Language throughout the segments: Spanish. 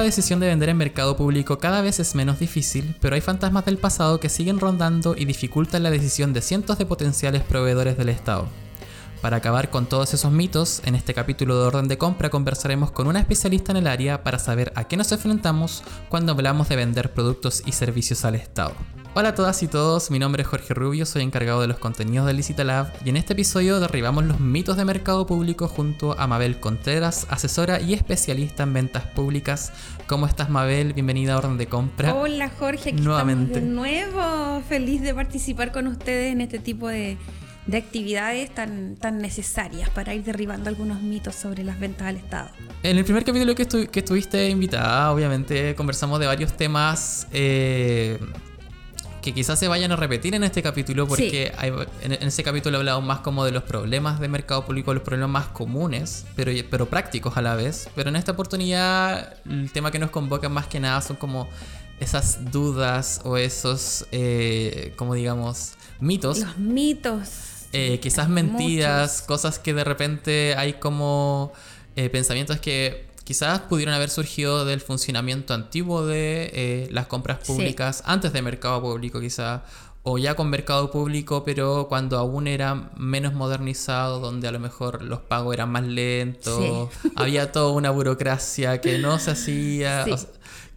la decisión de vender en mercado público cada vez es menos difícil, pero hay fantasmas del pasado que siguen rondando y dificultan la decisión de cientos de potenciales proveedores del Estado. Para acabar con todos esos mitos, en este capítulo de orden de compra conversaremos con una especialista en el área para saber a qué nos enfrentamos cuando hablamos de vender productos y servicios al Estado. Hola a todas y todos, mi nombre es Jorge Rubio, soy encargado de los contenidos de Licita Lab y en este episodio derribamos los mitos de mercado público junto a Mabel Contreras, asesora y especialista en ventas públicas. ¿Cómo estás Mabel? Bienvenida a Orden de Compra. Hola Jorge, aquí Nuevamente. estamos de nuevo. Feliz de participar con ustedes en este tipo de, de actividades tan, tan necesarias para ir derribando algunos mitos sobre las ventas al Estado. En el primer capítulo que, estu- que estuviste invitada, obviamente conversamos de varios temas eh, que quizás se vayan a repetir en este capítulo, porque hay- en, en ese capítulo hablamos más como de los problemas de mercado público, los problemas más comunes, pero, pero prácticos a la vez. Pero en esta oportunidad, el tema que nos convoca más que nada son como esas dudas o esos, eh, como digamos, mitos Los mitos. Eh, quizás mentiras, muchos. cosas que de repente hay como eh, pensamientos que quizás pudieron haber surgido del funcionamiento antiguo de eh, las compras Sí. públicas, antes de mercado público quizás, o ya con mercado público, pero cuando aún era menos modernizado, donde a lo mejor los pagos eran más lentos, había toda una burocracia que no se hacía. Sí. o sea,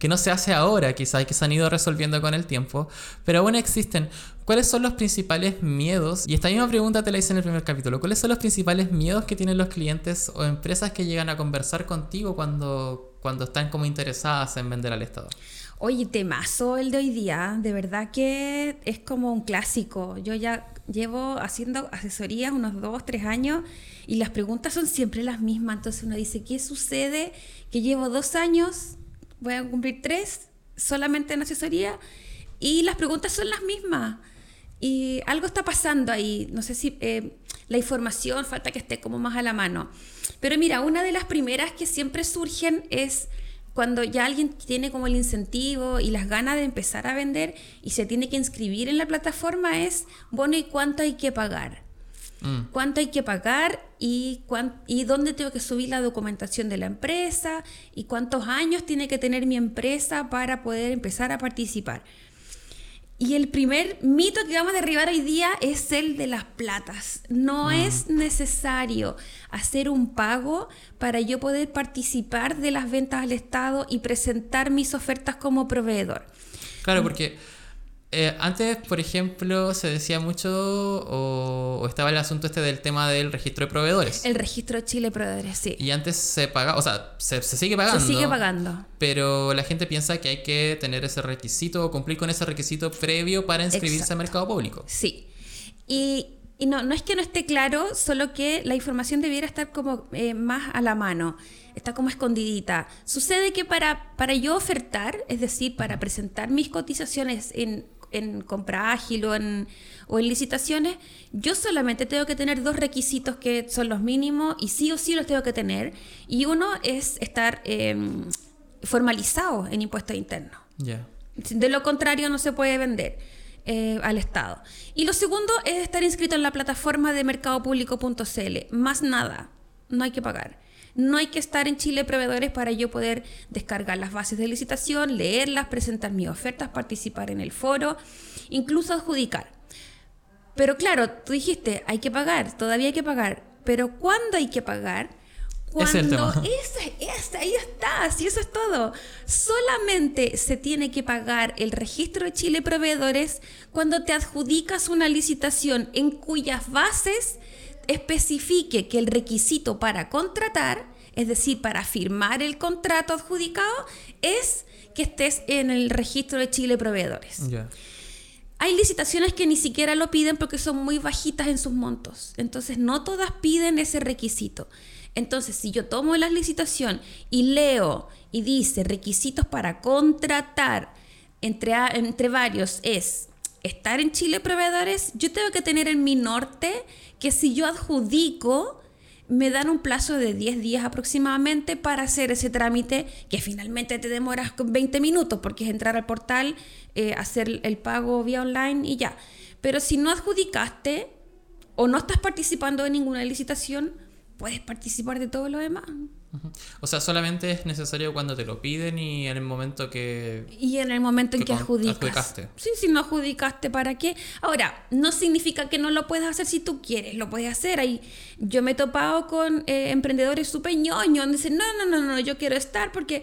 que no se hace ahora, quizás, y que se han ido resolviendo con el tiempo, pero aún existen. ¿Cuáles son los principales miedos? Y esta misma pregunta te la hice en el primer capítulo. ¿Cuáles son los principales miedos que tienen los clientes o empresas que llegan a conversar contigo cuando, cuando están como interesadas en vender al Estado? Oye, temazo el de hoy día. De verdad que es como un clásico. Yo ya llevo haciendo asesorías unos dos, tres años y las preguntas son siempre las mismas. Entonces uno dice, ¿qué sucede? Que llevo dos años, voy a cumplir tres solamente en asesoría y las preguntas son las mismas. Y algo está pasando ahí. No sé si eh, la información falta que esté como más a la mano. Pero mira, una de las primeras que siempre surgen es cuando ya alguien tiene como el incentivo y las ganas de empezar a vender y se tiene que inscribir en la plataforma es, bueno, ¿y cuánto hay que pagar? Mm. cuánto hay que pagar y, cuán- y dónde tengo que subir la documentación de la empresa y cuántos años tiene que tener mi empresa para poder empezar a participar. Y el primer mito que vamos a derribar hoy día es el de las platas. No es necesario hacer un pago para yo poder participar de las ventas al Estado y presentar mis ofertas como proveedor. Claro, porque eh, antes, por ejemplo, se decía mucho o, o estaba el asunto este del tema del registro de proveedores. El registro Chile Proveedores, sí. Y antes se pagaba, o sea, se, se sigue pagando. Se sigue pagando. Pero la gente piensa que hay que tener ese requisito o cumplir con ese requisito previo para inscribirse al mercado público. Sí. Y, y no, no es que no esté claro, solo que la información debiera estar como eh, más a la mano, está como escondidita. Sucede que para, para yo ofertar, es decir, para presentar mis cotizaciones en, en compra ágil o en, o en licitaciones, yo solamente tengo que tener dos requisitos que son los mínimos y sí o sí los tengo que tener. Y uno es estar em, formalizado en impuestos internos. Ya. De lo contrario, no se puede vender eh, al Estado. Y lo segundo es estar inscrito en la plataforma de mercadopúblico.cl. Más nada, no hay que pagar. No hay que estar en Chile Proveedores para yo poder descargar las bases de licitación, leerlas, presentar mis ofertas, participar en el foro, incluso adjudicar. Pero claro, tú dijiste, hay que pagar, todavía hay que pagar. Pero ¿cuándo hay que pagar? Ese es el Cuando tema. ese, ese, ahí está, si eso es todo. Solamente se tiene que pagar el registro de Chile Proveedores cuando te adjudicas una licitación en cuyas bases especifique que el requisito para contratar, es decir, para firmar el contrato adjudicado, es que estés en el registro de Chile Proveedores. Hay licitaciones que ni siquiera lo piden porque son muy bajitas en sus montos. Entonces, no todas piden ese requisito. Entonces, si yo tomo la licitación y leo y dice requisitos para contratar entre, a- entre varios es estar en Chile Proveedores, yo tengo que tener en mi norte que si yo adjudico, me dan un plazo de 10 días aproximadamente para hacer ese trámite que finalmente te demoras con 20 minutos porque es entrar al portal, eh, hacer el pago vía online y ya. Pero si no adjudicaste o no estás participando en ninguna licitación, puedes participar de todo lo demás. O sea, solamente es necesario cuando te lo piden y en el momento que... Y en el momento en que adjudicas. Adjudicaste. Sí, si no adjudicaste, ¿para qué? Ahora, no significa que no lo puedas hacer si tú quieres, lo puedes hacer. Ahí, yo me he topado con eh, emprendedores súper ñoños, donde dicen, no, no, no, no, yo quiero estar porque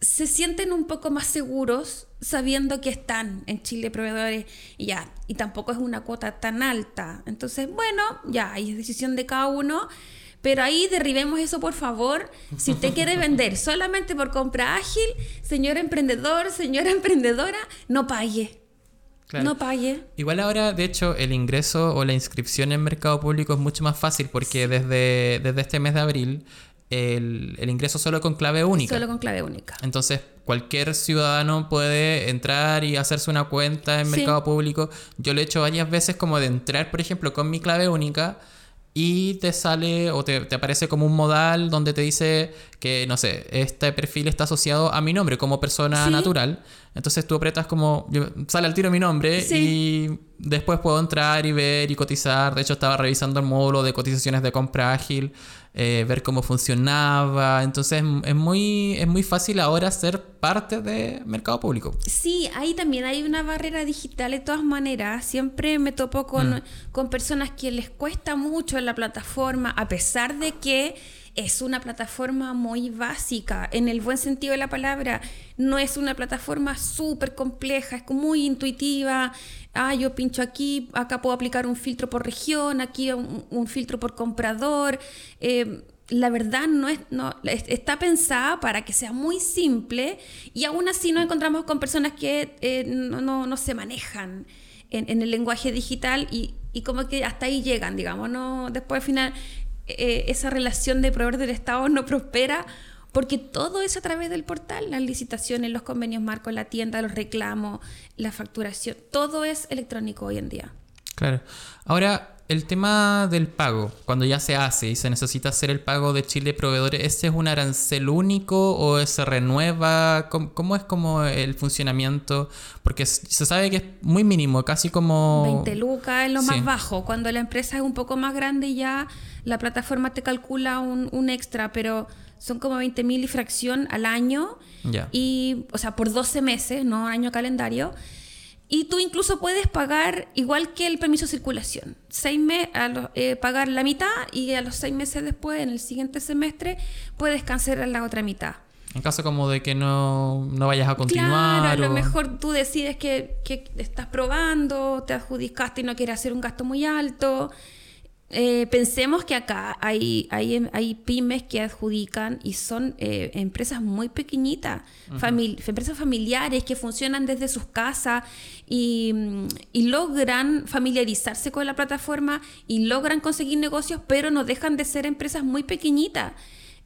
se sienten un poco más seguros sabiendo que están en Chile proveedores y ya, y tampoco es una cuota tan alta. Entonces, bueno, ya, es decisión de cada uno. Pero ahí derribemos eso, por favor. Si usted quiere vender solamente por compra ágil, señor emprendedor, señora emprendedora, no pague. No pague. Igual ahora, de hecho, el ingreso o la inscripción en mercado público es mucho más fácil porque desde, desde este mes de abril el, el, ingreso solo con clave única. Solo con clave única. Entonces, cualquier ciudadano puede entrar y hacerse una cuenta en mercado público. Yo lo he hecho varias veces como de entrar, por ejemplo, con mi clave única y te sale o te, aparece como un modal donde te dice que, no sé, este perfil está asociado a mi nombre como persona natural. Entonces tú apretas como, sale al tiro mi nombre y después puedo entrar y ver y cotizar. De hecho, estaba revisando el módulo de cotizaciones de compra ágil, eh, ver cómo funcionaba. Entonces es muy, es muy fácil ahora ser parte de mercado público. Sí, ahí también hay una barrera digital de todas maneras. Siempre me topo con, mm. con personas que les cuesta mucho en la plataforma, a pesar de que es una plataforma muy básica, en el buen sentido de la palabra. No es una plataforma súper compleja, es muy intuitiva. Ah, yo pincho aquí, acá puedo aplicar un filtro por región, aquí un, filtro por comprador. Eh, la verdad no es, no, está pensada para que sea muy simple y aún así nos encontramos con personas que eh, no, se manejan en, el lenguaje digital y, y, como que hasta ahí llegan, digamos, no después al final eh, esa relación de proveedor del Estado no prospera porque todo es a través del portal, las licitaciones, los convenios marcos, la tienda, los reclamos, la facturación, todo es electrónico hoy en día. Claro. Ahora, el tema del pago, cuando ya se hace y se necesita hacer el pago de Chile proveedores, ¿ese es un arancel único o se renueva? ¿Cómo, es como el funcionamiento? Porque se sabe que es muy mínimo, casi como... 20 lucas es lo más bajo. Cuando la empresa es un poco más grande ya la plataforma te calcula un, extra, pero son como 20 mil y fracción al año. Y, o sea, por 12 meses, no año calendario. Y tú incluso puedes pagar igual que el permiso de circulación. Seis meses, eh, pagar la mitad y a los seis meses después, en el siguiente semestre, puedes cancelar la otra mitad. En caso como de que no, vayas a continuar. Claro, a lo mejor tú decides que, que, estás probando, te adjudicaste y no quieres hacer un gasto muy alto. Eh, pensemos que acá hay, hay, hay, pymes que adjudican y son eh, empresas muy pequeñitas, empresas familiares que funcionan desde sus casas y, y, logran familiarizarse con la plataforma y logran conseguir negocios, pero no dejan de ser empresas muy pequeñitas.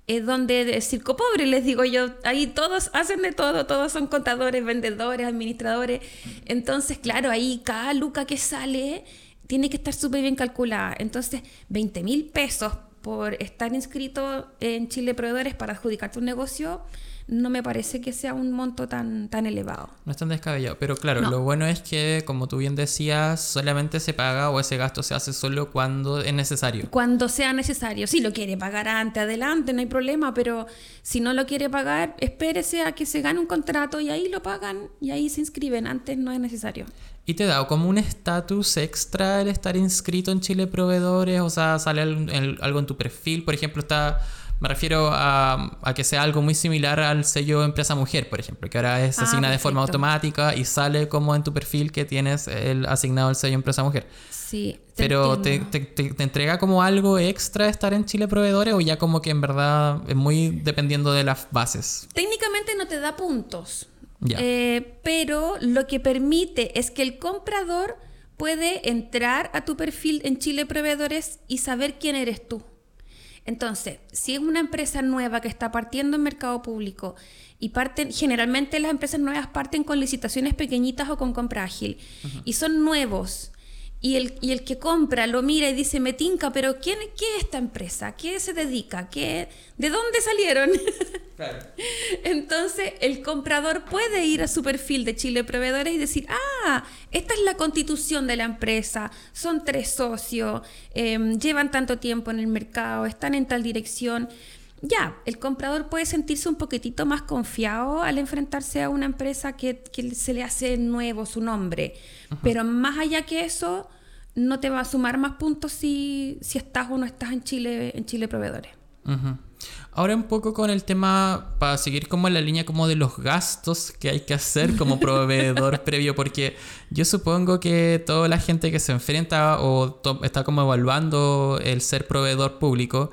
Es donde de circo pobre, les digo yo, ahí todos hacen de todo, todos son contadores, vendedores, administradores. Entonces, claro, ahí cada luca que sale tiene que estar súper bien calculada. Entonces, 20 mil pesos por estar inscrito en Chile Proveedores para adjudicarte un negocio, no me parece que sea un monto tan, tan elevado. No es tan descabellado, pero claro, lo bueno es que, como tú bien decías, solamente se paga o ese gasto se hace solo cuando es necesario. Cuando sea necesario. Si lo quiere pagar antes, adelante, no hay problema, pero si no lo quiere pagar, espérese a que se gane un contrato y ahí lo pagan y ahí se inscriben. Antes no es necesario. ¿Y te da como un estatus extra el estar inscrito en Chile Proveedores? O sea, sale algo en tu perfil, por ejemplo, está me refiero a, que sea algo muy similar al sello Empresa Mujer, por ejemplo, que ahora es ah, asignado de forma automática y sale como en tu perfil que tienes el asignado el sello Empresa Mujer. Sí. Pero te, te, entrega como algo extra estar en Chile Proveedores o ya como que en verdad es muy dependiendo de las bases. Técnicamente no te da puntos. Eh, pero lo que permite es que el comprador puede entrar a tu perfil en Chile Proveedores y saber quién eres tú. Entonces, si es una empresa nueva que está partiendo en mercado público y parten, generalmente las empresas nuevas parten con licitaciones pequeñitas o con compra ágil y son nuevos y el, y el que compra lo mira y dice, me tinca, pero ¿quién, ¿qué es esta empresa? ¿Qué se dedica? ¿Qué, ¿De dónde salieron? Entonces el comprador puede ir a su perfil de Chile Proveedores y decir, ah, esta es la constitución de la empresa, son tres socios, em, llevan tanto tiempo en el mercado, están en tal dirección ya, el comprador puede sentirse un poquitito más confiado al enfrentarse a una empresa que, se le hace nuevo su nombre. Pero más allá que eso, no te va a sumar más puntos si, si estás o no estás en Chile, en Chile Proveedores. Ahora un poco con el tema, para seguir como en la línea como de los gastos que hay que hacer como proveedor previo, porque yo supongo que toda la gente que se enfrenta o está como evaluando el ser proveedor público,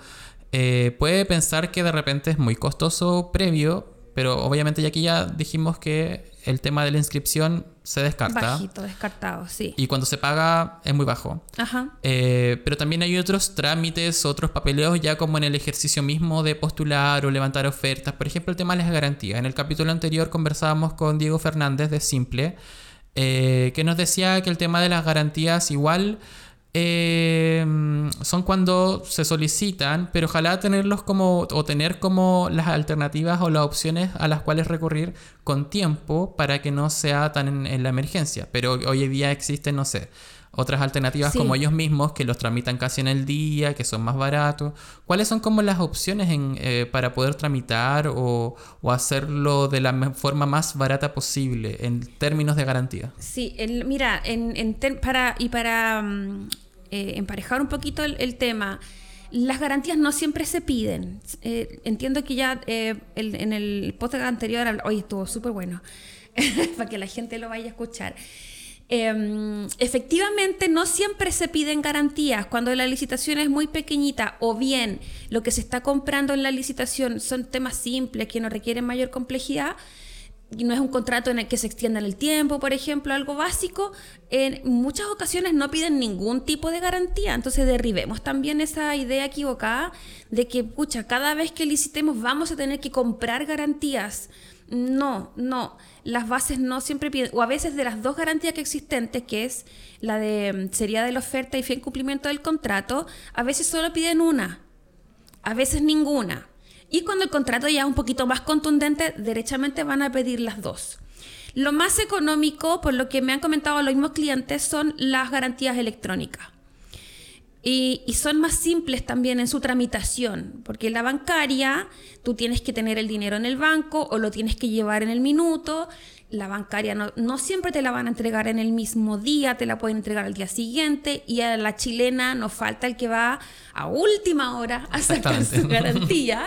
eh, puede pensar que de repente es muy costoso previo, pero obviamente ya aquí ya dijimos que el tema de la inscripción se descarta. Bajito, descartado, sí. Y cuando se paga es muy bajo. Ajá. Eh, pero también hay otros trámites, otros papeleos ya como en el ejercicio mismo de postular o levantar ofertas. Por ejemplo, el tema de las garantías. En el capítulo anterior conversábamos con Diego Fernández de Simple, eh, que nos decía que el tema de las garantías igual eh, son cuando se solicitan, pero ojalá tenerlos como o tener como las alternativas o las opciones a las cuales recurrir con tiempo para que no sea tan en, la emergencia. Pero hoy en día existen, no sé, otras alternativas como ellos mismos que los tramitan casi en el día, que son más baratos. ¿Cuáles son como las opciones en, eh, para poder tramitar o, o, hacerlo de la forma más barata posible en términos de garantía? Sí, mira, en, en para, y para mm, eh, emparejar un poquito el, tema, las garantías no siempre se piden. Eh, entiendo que ya eh, en el podcast anterior, hoy estuvo súper bueno, para que la gente lo vaya a escuchar. Em, efectivamente, no siempre se piden garantías cuando la licitación es muy pequeñita o bien lo que se está comprando en la licitación son temas simples que no requieren mayor complejidad no es un contrato en el que se extienda en el tiempo, por ejemplo, algo básico, en muchas ocasiones no piden ningún tipo de garantía. Entonces derribemos también esa idea equivocada de que, pucha, cada vez que licitemos vamos a tener que comprar garantías. No, no, las bases no siempre piden, o a veces de las dos garantías que existentes, que es la de mm, sería de la oferta y fin cumplimiento del contrato, a veces solo piden una, a veces ninguna. Y cuando el contrato ya es un poquito más contundente, derechamente van a pedir las dos. Lo más económico, por lo que me han comentado los mismos clientes, son las garantías electrónicas. Y, y, son más simples también en su tramitación, porque la bancaria, tú tienes que tener el dinero en el banco o lo tienes que llevar en el minuto. La bancaria no, siempre te la van a entregar en el mismo día, te la pueden entregar al día siguiente. Y a la chilena nos falta el que va a última hora a sacar su garantía.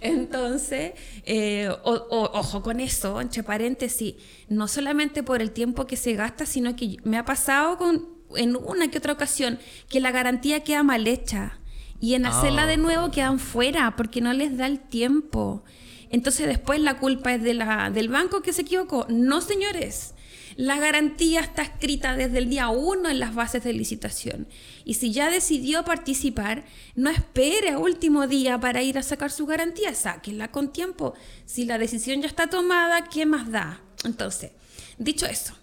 Entonces, eh, ojo con eso, entre paréntesis, no solamente por el tiempo que se gasta, sino que me ha pasado con, en una que otra ocasión que la garantía queda mal hecha y en hacerla de ah. nuevo quedan fuera porque no les da el tiempo. Entonces después la culpa es de la, del banco que se equivocó. No, señores. La garantía está escrita desde el día uno en las bases de licitación. Y si ya decidió participar, no espere a último día para ir a sacar su garantía. Sáquenla con tiempo. Si la decisión ya está tomada, ¿qué más da? Entonces, dicho eso,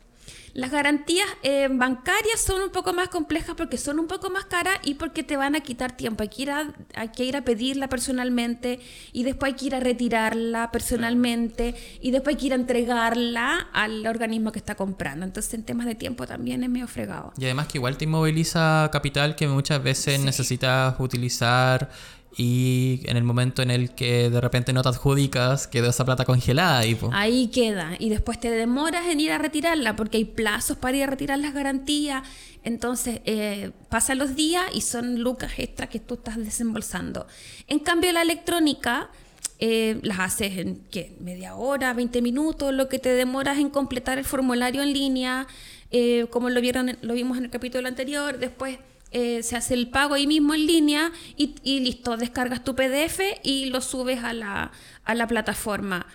las garantías eh, bancarias son un poco más complejas porque son un poco más caras y porque te van a quitar tiempo. Hay que ir a, hay que ir a pedirla personalmente y después hay que ir a retirarla personalmente y después hay que ir a entregarla al organismo que está comprando. Entonces en temas de tiempo también es medio fregado. Y además que igual te inmoviliza capital que muchas veces necesitas utilizar y en el momento en el que de repente no te adjudicas, quedó esa plata congelada ahí. Ahí queda. Y después te demoras en ir a retirarla porque hay plazos para ir a retirar las garantías. Entonces eh, pasan los días y son lucas extras que tú estás desembolsando. En cambio, la electrónica eh, las haces en ¿qué? media hora, 20 minutos, lo que te demoras en completar el formulario en línea, eh, como lo, vieron, lo vimos en el capítulo anterior. Después eh, se hace el pago ahí mismo en línea y, listo, descargas tu PDF y lo subes a la, a la plataforma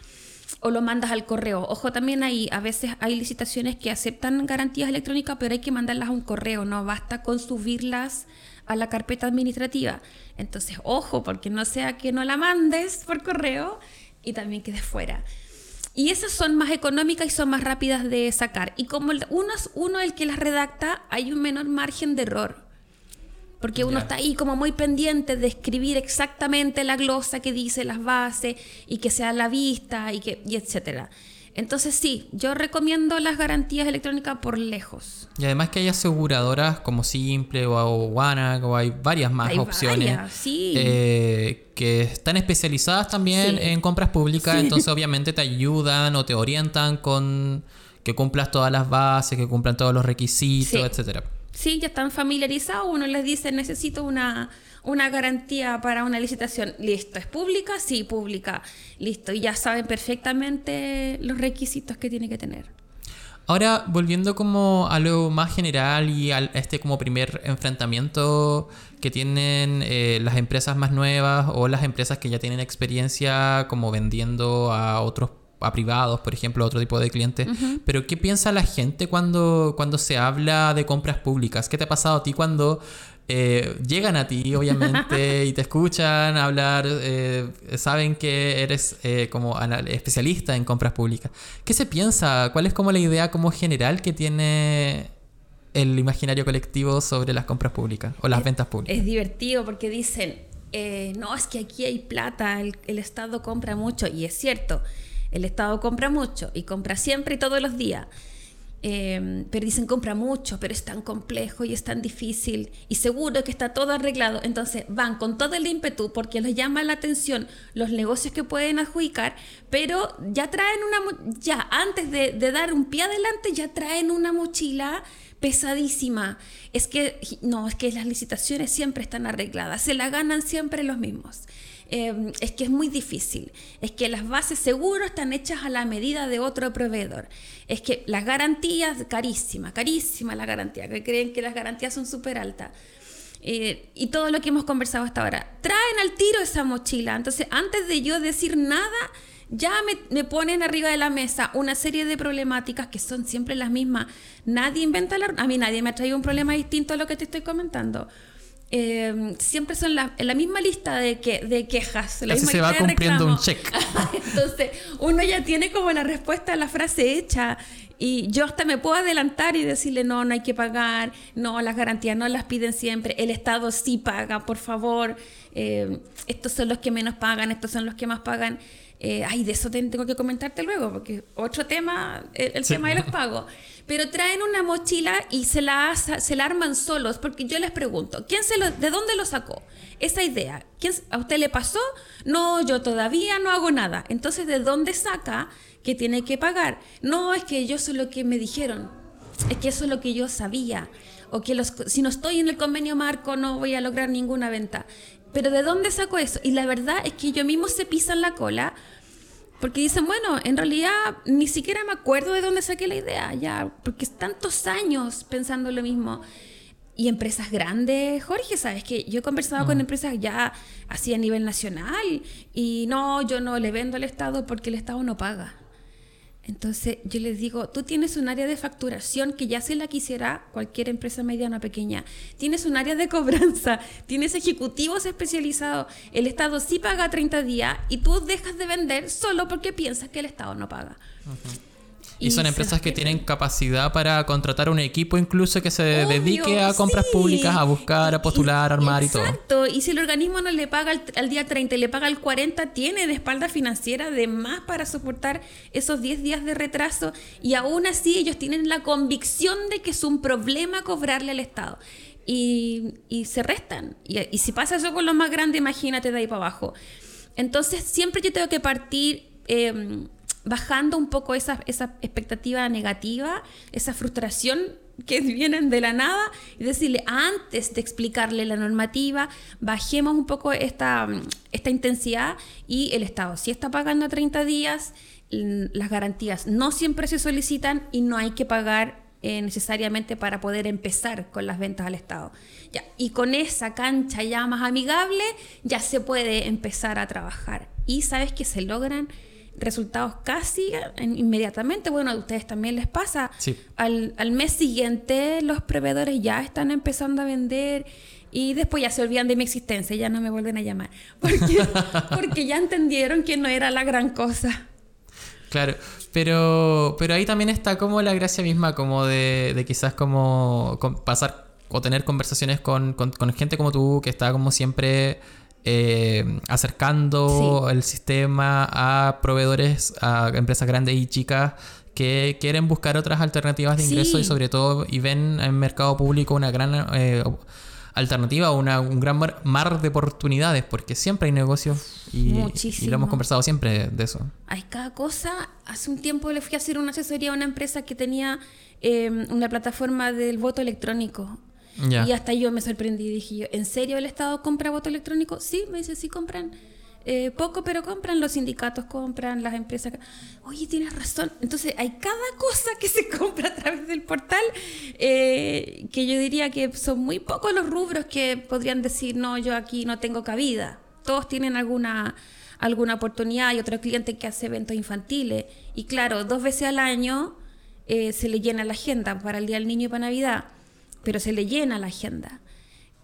o lo mandas al correo. Ojo, también ahí a veces hay licitaciones que aceptan garantías electrónicas, pero hay que mandarlas a un correo, no basta con subirlas a la carpeta administrativa. Entonces, ojo, porque no sea que no la mandes por correo y también quedes fuera. Y esas son más económicas y son más rápidas de sacar. Y como uno es uno el que las redacta, hay un menor margen de error. Porque uno está ahí como muy pendiente de escribir exactamente la glosa que dice las bases y que sea la vista y que y etcétera. Entonces sí, yo recomiendo las garantías electrónicas por lejos. Y además que hay aseguradoras como Simple o Wanag o hay varias más opciones eh, que están especializadas también en compras públicas, entonces obviamente te ayudan o te orientan con que cumplas todas las bases, que cumplan todos los requisitos, etcétera. Sí, ya están familiarizados, uno les dice necesito una una garantía para una licitación. Listo, ¿es pública? Sí, pública. Listo, y ya saben perfectamente los requisitos que tiene que tener. Ahora, volviendo como a lo más general y a este como primer enfrentamiento que tienen eh, las empresas más nuevas o las empresas que ya tienen experiencia como vendiendo a otros a privados, por ejemplo, a otro tipo de clientes. Pero ¿qué piensa la gente cuando, cuando se habla de compras públicas? ¿Qué te ha pasado a ti cuando eh, llegan a ti, obviamente, y te escuchan hablar, eh, saben que eres eh, como especialista en compras públicas. ¿Qué se piensa? ¿Cuál es como la idea como general que tiene el imaginario colectivo sobre las compras públicas o las ventas públicas? Es divertido porque dicen, no, es que aquí hay plata, el, el Estado compra mucho, y es cierto, el Estado compra mucho y compra siempre y todos los días Em, pero dicen compra mucho, pero es tan complejo y es tan difícil y seguro que está todo arreglado. Entonces van con todo el ímpetu porque les llama la atención los negocios que pueden adjudicar, pero ya traen una, ya antes de, de dar un pie adelante, ya traen una mochila pesadísima. Es que, no, es que las licitaciones siempre están arregladas, se la ganan siempre los mismos. Em, es que es muy difícil, es que las bases seguro están hechas a la medida de otro proveedor, es que las garantías, carísima, carísima la garantía, que creen que las garantías son súper altas. Eh, y todo lo que hemos conversado hasta ahora, traen al tiro esa mochila, entonces antes de yo decir nada, ya me, me, ponen arriba de la mesa una serie de problemáticas que son siempre las mismas. Nadie inventa la... A mí nadie me ha traído un problema distinto a lo que te estoy comentando. Em, siempre son la, en la misma lista de, que, de quejas. Así se va cumpliendo un check. Entonces, uno ya tiene como la respuesta a la frase hecha. Y yo hasta me puedo adelantar y decirle, no, no hay que pagar, no, las garantías no las piden siempre, el Estado sí paga, por favor, em, estos son los que menos pagan, estos son los que más pagan. Eh, ay, de eso tengo que comentarte luego, porque otro tema, el, tema de los pagos. Pero traen una mochila y se la, se la arman solos, porque yo les pregunto, ¿quién se lo, ¿de dónde lo sacó? Esa idea, ¿quién, ¿a usted le pasó? No, yo todavía no hago nada. Entonces, ¿de dónde saca que tiene que pagar? No, es que yo sé lo que me dijeron, es que eso es lo que yo sabía o que los, si no estoy en el convenio marco no voy a lograr ninguna venta. Pero ¿de dónde saco eso? Y la verdad es que yo mismo se pisan la cola porque dicen, bueno, en realidad ni siquiera me acuerdo de dónde saqué la idea, ya, porque es tantos años pensando lo mismo. Y empresas grandes, Jorge, sabes que yo he conversado con mm. empresas ya así a nivel nacional y no, yo no le vendo al Estado porque el Estado no paga. Entonces yo les digo, tú tienes un área de facturación que ya se la quisiera cualquier empresa mediana o pequeña. Tienes un área de cobranza, tienes ejecutivos especializados. El Estado sí paga 30 días y tú dejas de vender solo porque piensas que el Estado no paga. Y, son empresas que tienen capacidad para contratar un equipo incluso que se dedique a compras públicas, a buscar, a postular, a armar y todo. Exacto, y si el organismo no le paga al, día 30 y le paga al 40, tiene de espalda financiera de más para soportar esos 10 días de retraso y aún así ellos tienen la convicción de que es un problema cobrarle al Estado. Y, se restan. Y, si pasa eso con los más grandes, imagínate de ahí para abajo. Entonces siempre yo tengo que partir... Em, bajando un poco esa, esa expectativa negativa, esa frustración que vienen de la nada y decirle antes de explicarle la normativa, bajemos un poco esta, esta intensidad y el Estado si está pagando a 30 días, las garantías no siempre se solicitan y no hay que pagar eh, necesariamente para poder empezar con las ventas al Estado. Ya, y con esa cancha ya más amigable ya se puede empezar a trabajar. Y sabes que se logran resultados casi inmediatamente. Bueno, a ustedes también les pasa. Al, al, mes siguiente los proveedores ya están empezando a vender y después ya se olvidan de mi existencia, ya no me vuelven a llamar. Porque, porque ya entendieron que no era la gran cosa. Claro, pero, pero ahí también está como la gracia misma, como de, de quizás como pasar o tener conversaciones con, con- con gente como tú, que está como siempre eh, acercando el sistema a proveedores, a empresas grandes y chicas que quieren buscar otras alternativas de Sí. ingreso y sobre todo y ven en mercado público una gran eh, alternativa, una, un gran mar, mar de oportunidades, porque siempre hay negocios y, lo hemos conversado siempre de eso. Hay cada cosa. Hace un tiempo le fui a hacer una asesoría a una empresa que tenía eh, una plataforma del voto electrónico. Y hasta yo me sorprendí. Dije yo, ¿en serio el Estado compra voto electrónico? Sí, me dice, sí compran. Eh, poco, pero compran los sindicatos, compran las empresas. Oye, tienes razón. Entonces, hay cada cosa que se compra a través del portal eh, que yo diría que son muy pocos los rubros que podrían decir, no, yo aquí no tengo cabida. Todos tienen alguna, alguna oportunidad. Hay otro cliente que hace eventos infantiles. Y claro, dos veces al año eh, se le llena la agenda para el Día del Niño y para Navidad, pero se le llena la agenda.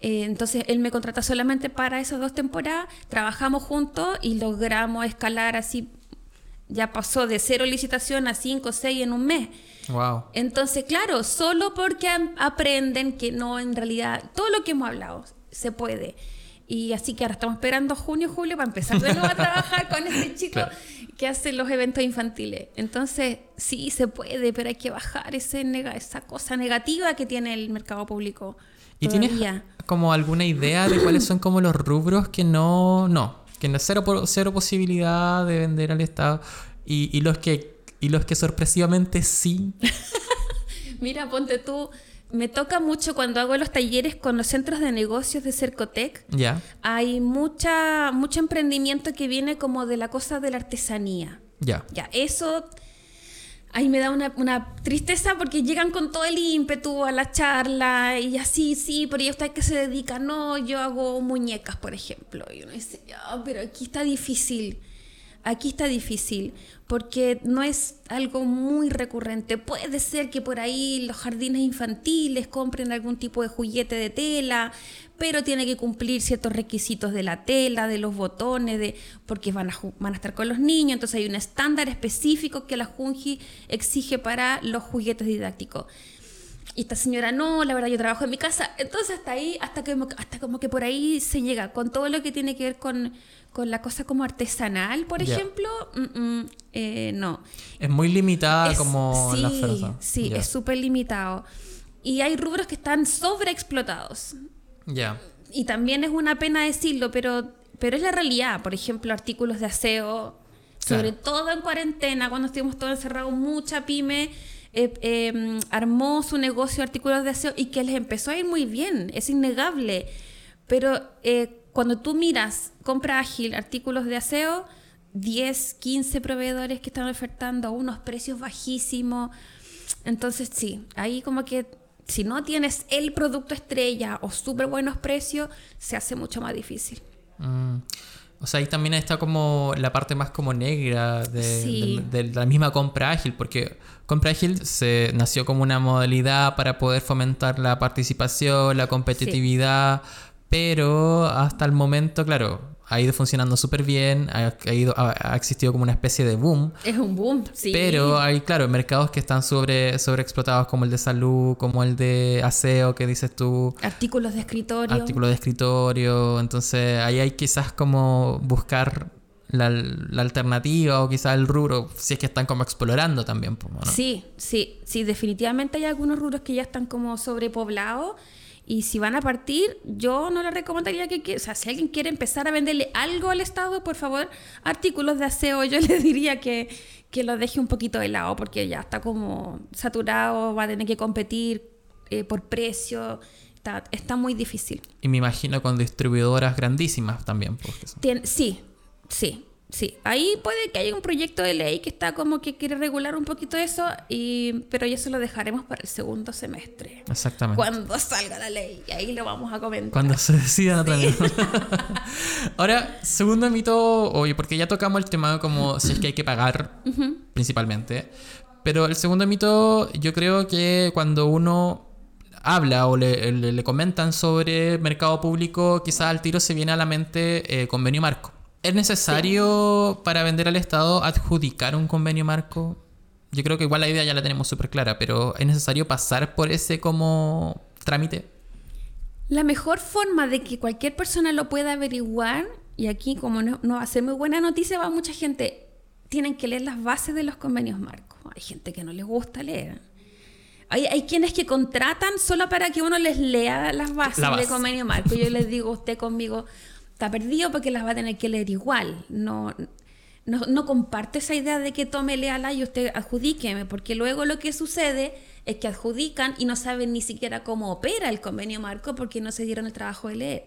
Eh, entonces él me contrata solamente para esas dos temporadas, trabajamos juntos y logramos escalar así, ya pasó de cero licitación a cinco o seis en un mes. Wow. Entonces, claro, solo porque aprenden que no, en realidad, todo lo que hemos hablado se puede. Y así que ahora estamos esperando junio, julio para empezar de nuevo a trabajar con este chico Claro. que hace los eventos infantiles. Entonces, sí, se puede, pero hay que bajar ese nega- esa cosa negativa que tiene el mercado público. ¿Y tienes como alguna idea de cuáles son como los rubros que no, no, que no cero, cero posibilidad de vender al Estado y, y los que y los que sorpresivamente sí? Mira, ponte tú, me toca mucho cuando hago los talleres con los centros de negocios de Cercotec. Ya, Hay mucha, mucho emprendimiento que viene como de la cosa de la artesanía. ya. Ya, eso ahí me da una, una tristeza porque llegan con todo el ímpetu a la charla y así, sí, pero ¿y usted a qué se dedica? No, yo hago muñecas, por ejemplo. Y uno dice, ya, pero aquí está difícil. Aquí está difícil porque no es algo muy recurrente. Puede ser que por ahí los jardines infantiles compren algún tipo de juguete de tela, pero tiene que cumplir ciertos requisitos de la tela, de los botones, de porque van a, van a estar con los niños. Entonces hay un estándar específico que la Junji exige para los juguetes didácticos. Y esta señora, no, la verdad yo trabajo en mi casa. Entonces hasta ahí, hasta, que, hasta como que por ahí se llega, con todo lo que tiene que ver con, con la cosa como artesanal, por ejemplo, mm, mm, eh, no. Es muy limitada Es- como sí, la oferta. Sí, es súper limitado. Y hay rubros que están sobreexplotados. Ya. Y también es una pena decirlo, pero, pero es la realidad. Por ejemplo, artículos de aseo, sobre Claro. todo en cuarentena, cuando estuvimos todos encerrados, mucha pyme eh, eh, armó su negocio de artículos de aseo y que les empezó a ir muy bien, es innegable. Pero eh, cuando tú miras compra ágil, artículos de aseo, 10, 15 proveedores que están ofertando a unos precios bajísimos. Entonces sí, ahí como que si no tienes el producto estrella o súper buenos precios, se hace mucho más difícil. Mm. O sea, ahí también está como la parte más como negra de, Sí. de- de la misma compra ágil, porque compra ágil se nació como una modalidad para poder fomentar la participación, la competitividad, pero hasta el momento, claro, ha ido funcionando súper bien, ha, ha ido, ha, ha existido como una especie de boom, Es un boom, sí. pero hay, claro, mercados que están sobre, sobreexplotados como el de salud, como el de aseo que dices tú, Artículos de escritorio. artículos de escritorio. Entonces ahí hay quizás como buscar la, la alternativa o quizás el rubro, si es que están como explorando también. ¿no? Sí, sí, sí, definitivamente hay algunos rubros que ya están como sobrepoblados y si van a partir, yo no les recomendaría que, que- o sea, si alguien quiere empezar a venderle algo al Estado, por favor, artículos de aseo, yo le diría que, que lo deje un poquito de lado porque ya está como saturado, va a tener que competir eh, por precio, está, está muy difícil. Y me imagino con distribuidoras grandísimas también. pues, que son- Tien- sí, sí, sí. Ahí puede que haya un proyecto de ley que está como que quiere regular un poquito eso, y, pero eso lo dejaremos para el segundo semestre. Exactamente. Cuando salga la ley, y ahí lo vamos a comentar. Cuando se decidan otra vez. Ahora, segundo mito, oye, porque ya tocamos el tema como si es que hay que pagar principalmente. Pero el segundo mito, yo creo que cuando uno habla o le, le- le comentan sobre mercado público, quizás al tiro se viene a la mente eh, convenio marco. ¿Es necesario para vender al Estado adjudicar un convenio marco? Yo creo que igual la idea ya la tenemos súper clara, pero ¿es necesario pasar por ese como trámite? La mejor forma de que cualquier persona lo pueda averiguar, y aquí como no, no va a ser muy buena noticia, va mucha gente, tienen que leer las bases de los convenios marcos. Hay gente que no les gusta leer. Hay, hay quienes que contratan solo para que uno les lea las bases La base. del convenio marco. Yo les digo, usted conmigo está perdido porque las va a tener que leer igual. No, no, no comparte esa idea de que tome, léala y usted adjudíqueme, porque luego lo que sucede es que adjudican y no saben ni siquiera cómo opera el convenio marco porque no se dieron el trabajo de leer.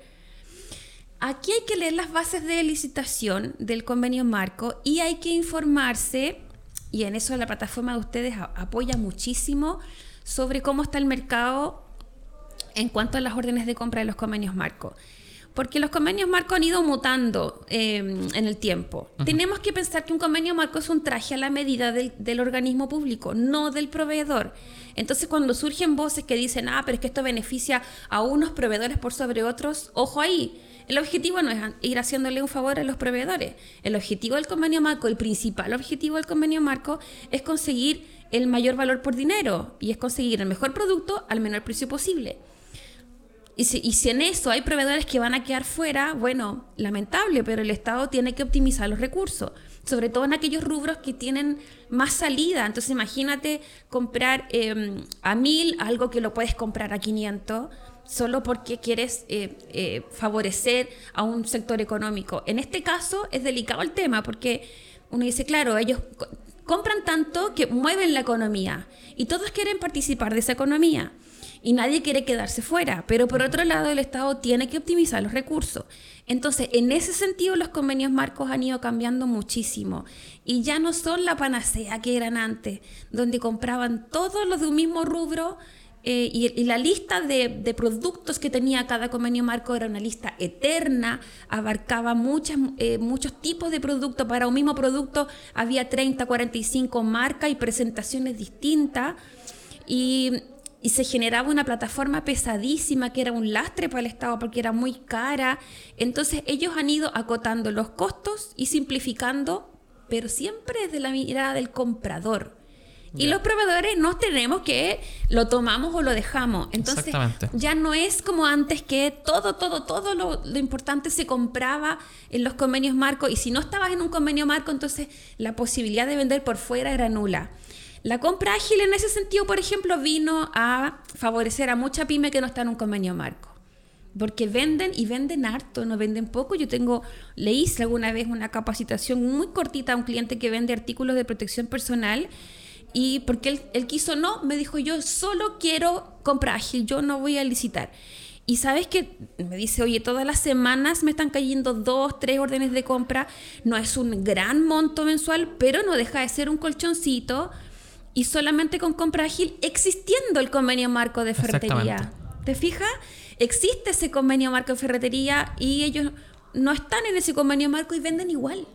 Aquí hay que leer las bases de licitación del convenio marco y hay que informarse, y en eso la plataforma de ustedes apoya muchísimo, sobre cómo está el mercado en cuanto a las órdenes de compra de los convenios marco. Porque los convenios marco han ido mutando eh, en el tiempo. Tenemos que pensar que un convenio marco es un traje a la medida del, del organismo público, no del proveedor. Entonces, cuando surgen voces que dicen, ah, pero es que esto beneficia a unos proveedores por sobre otros, ojo ahí. El objetivo no es ir haciéndole un favor a los proveedores. El objetivo del convenio marco, el principal objetivo del convenio marco, es conseguir el mayor valor por dinero y es conseguir el mejor producto al menor precio posible. Y si, y si en eso hay proveedores que van a quedar fuera, bueno, lamentable, pero el Estado tiene que optimizar los recursos, sobre todo en aquellos rubros que tienen más salida. Entonces imagínate comprar eh, a mil algo que lo puedes comprar a 500 solo porque quieres eh, eh, favorecer a un sector económico. En este caso es delicado el tema porque uno dice, claro, ellos co- compran tanto que mueven la economía y todos quieren participar de esa economía y nadie quiere quedarse fuera. Pero por otro lado, el Estado tiene que optimizar los recursos. Entonces, en ese sentido, los convenios marcos han ido cambiando muchísimo y ya no son la panacea que eran antes, donde compraban todos los de un mismo rubro. eh, y, la lista de, de productos que tenía cada convenio marco era una lista eterna, abarcaba eh, muchos tipos de productos. Para un mismo producto había 30, 45 marcas y presentaciones distintas. Y, y se generaba una plataforma pesadísima que era un lastre para el Estado porque era muy cara. Entonces ellos han ido acotando los costos y simplificando, pero siempre desde la mirada del comprador. Y los proveedores no tenemos que lo tomamos o lo dejamos. Entonces ya no es como antes que todo, todo, todo lo, lo importante se compraba en los convenios marco y si no estabas en un convenio marco, entonces la posibilidad de vender por fuera era nula. La compra ágil en ese sentido, por ejemplo, vino a favorecer a mucha pyme que no está en un convenio marco. Porque venden y venden harto, no venden poco. Yo tengo, le hice alguna vez una capacitación muy cortita a un cliente que vende artículos de protección personal y porque él, él quiso no, me dijo yo solo quiero compra ágil, yo no voy a licitar. Y sabes que me dice, oye, todas las semanas me están cayendo dos, tres órdenes de compra. No es un gran monto mensual, pero no deja de ser un colchoncito. Y solamente con compra ágil, existiendo el convenio marco de ferretería. ¿Te fijas? Existe ese convenio marco de ferretería y ellos no están en ese convenio marco y venden igual.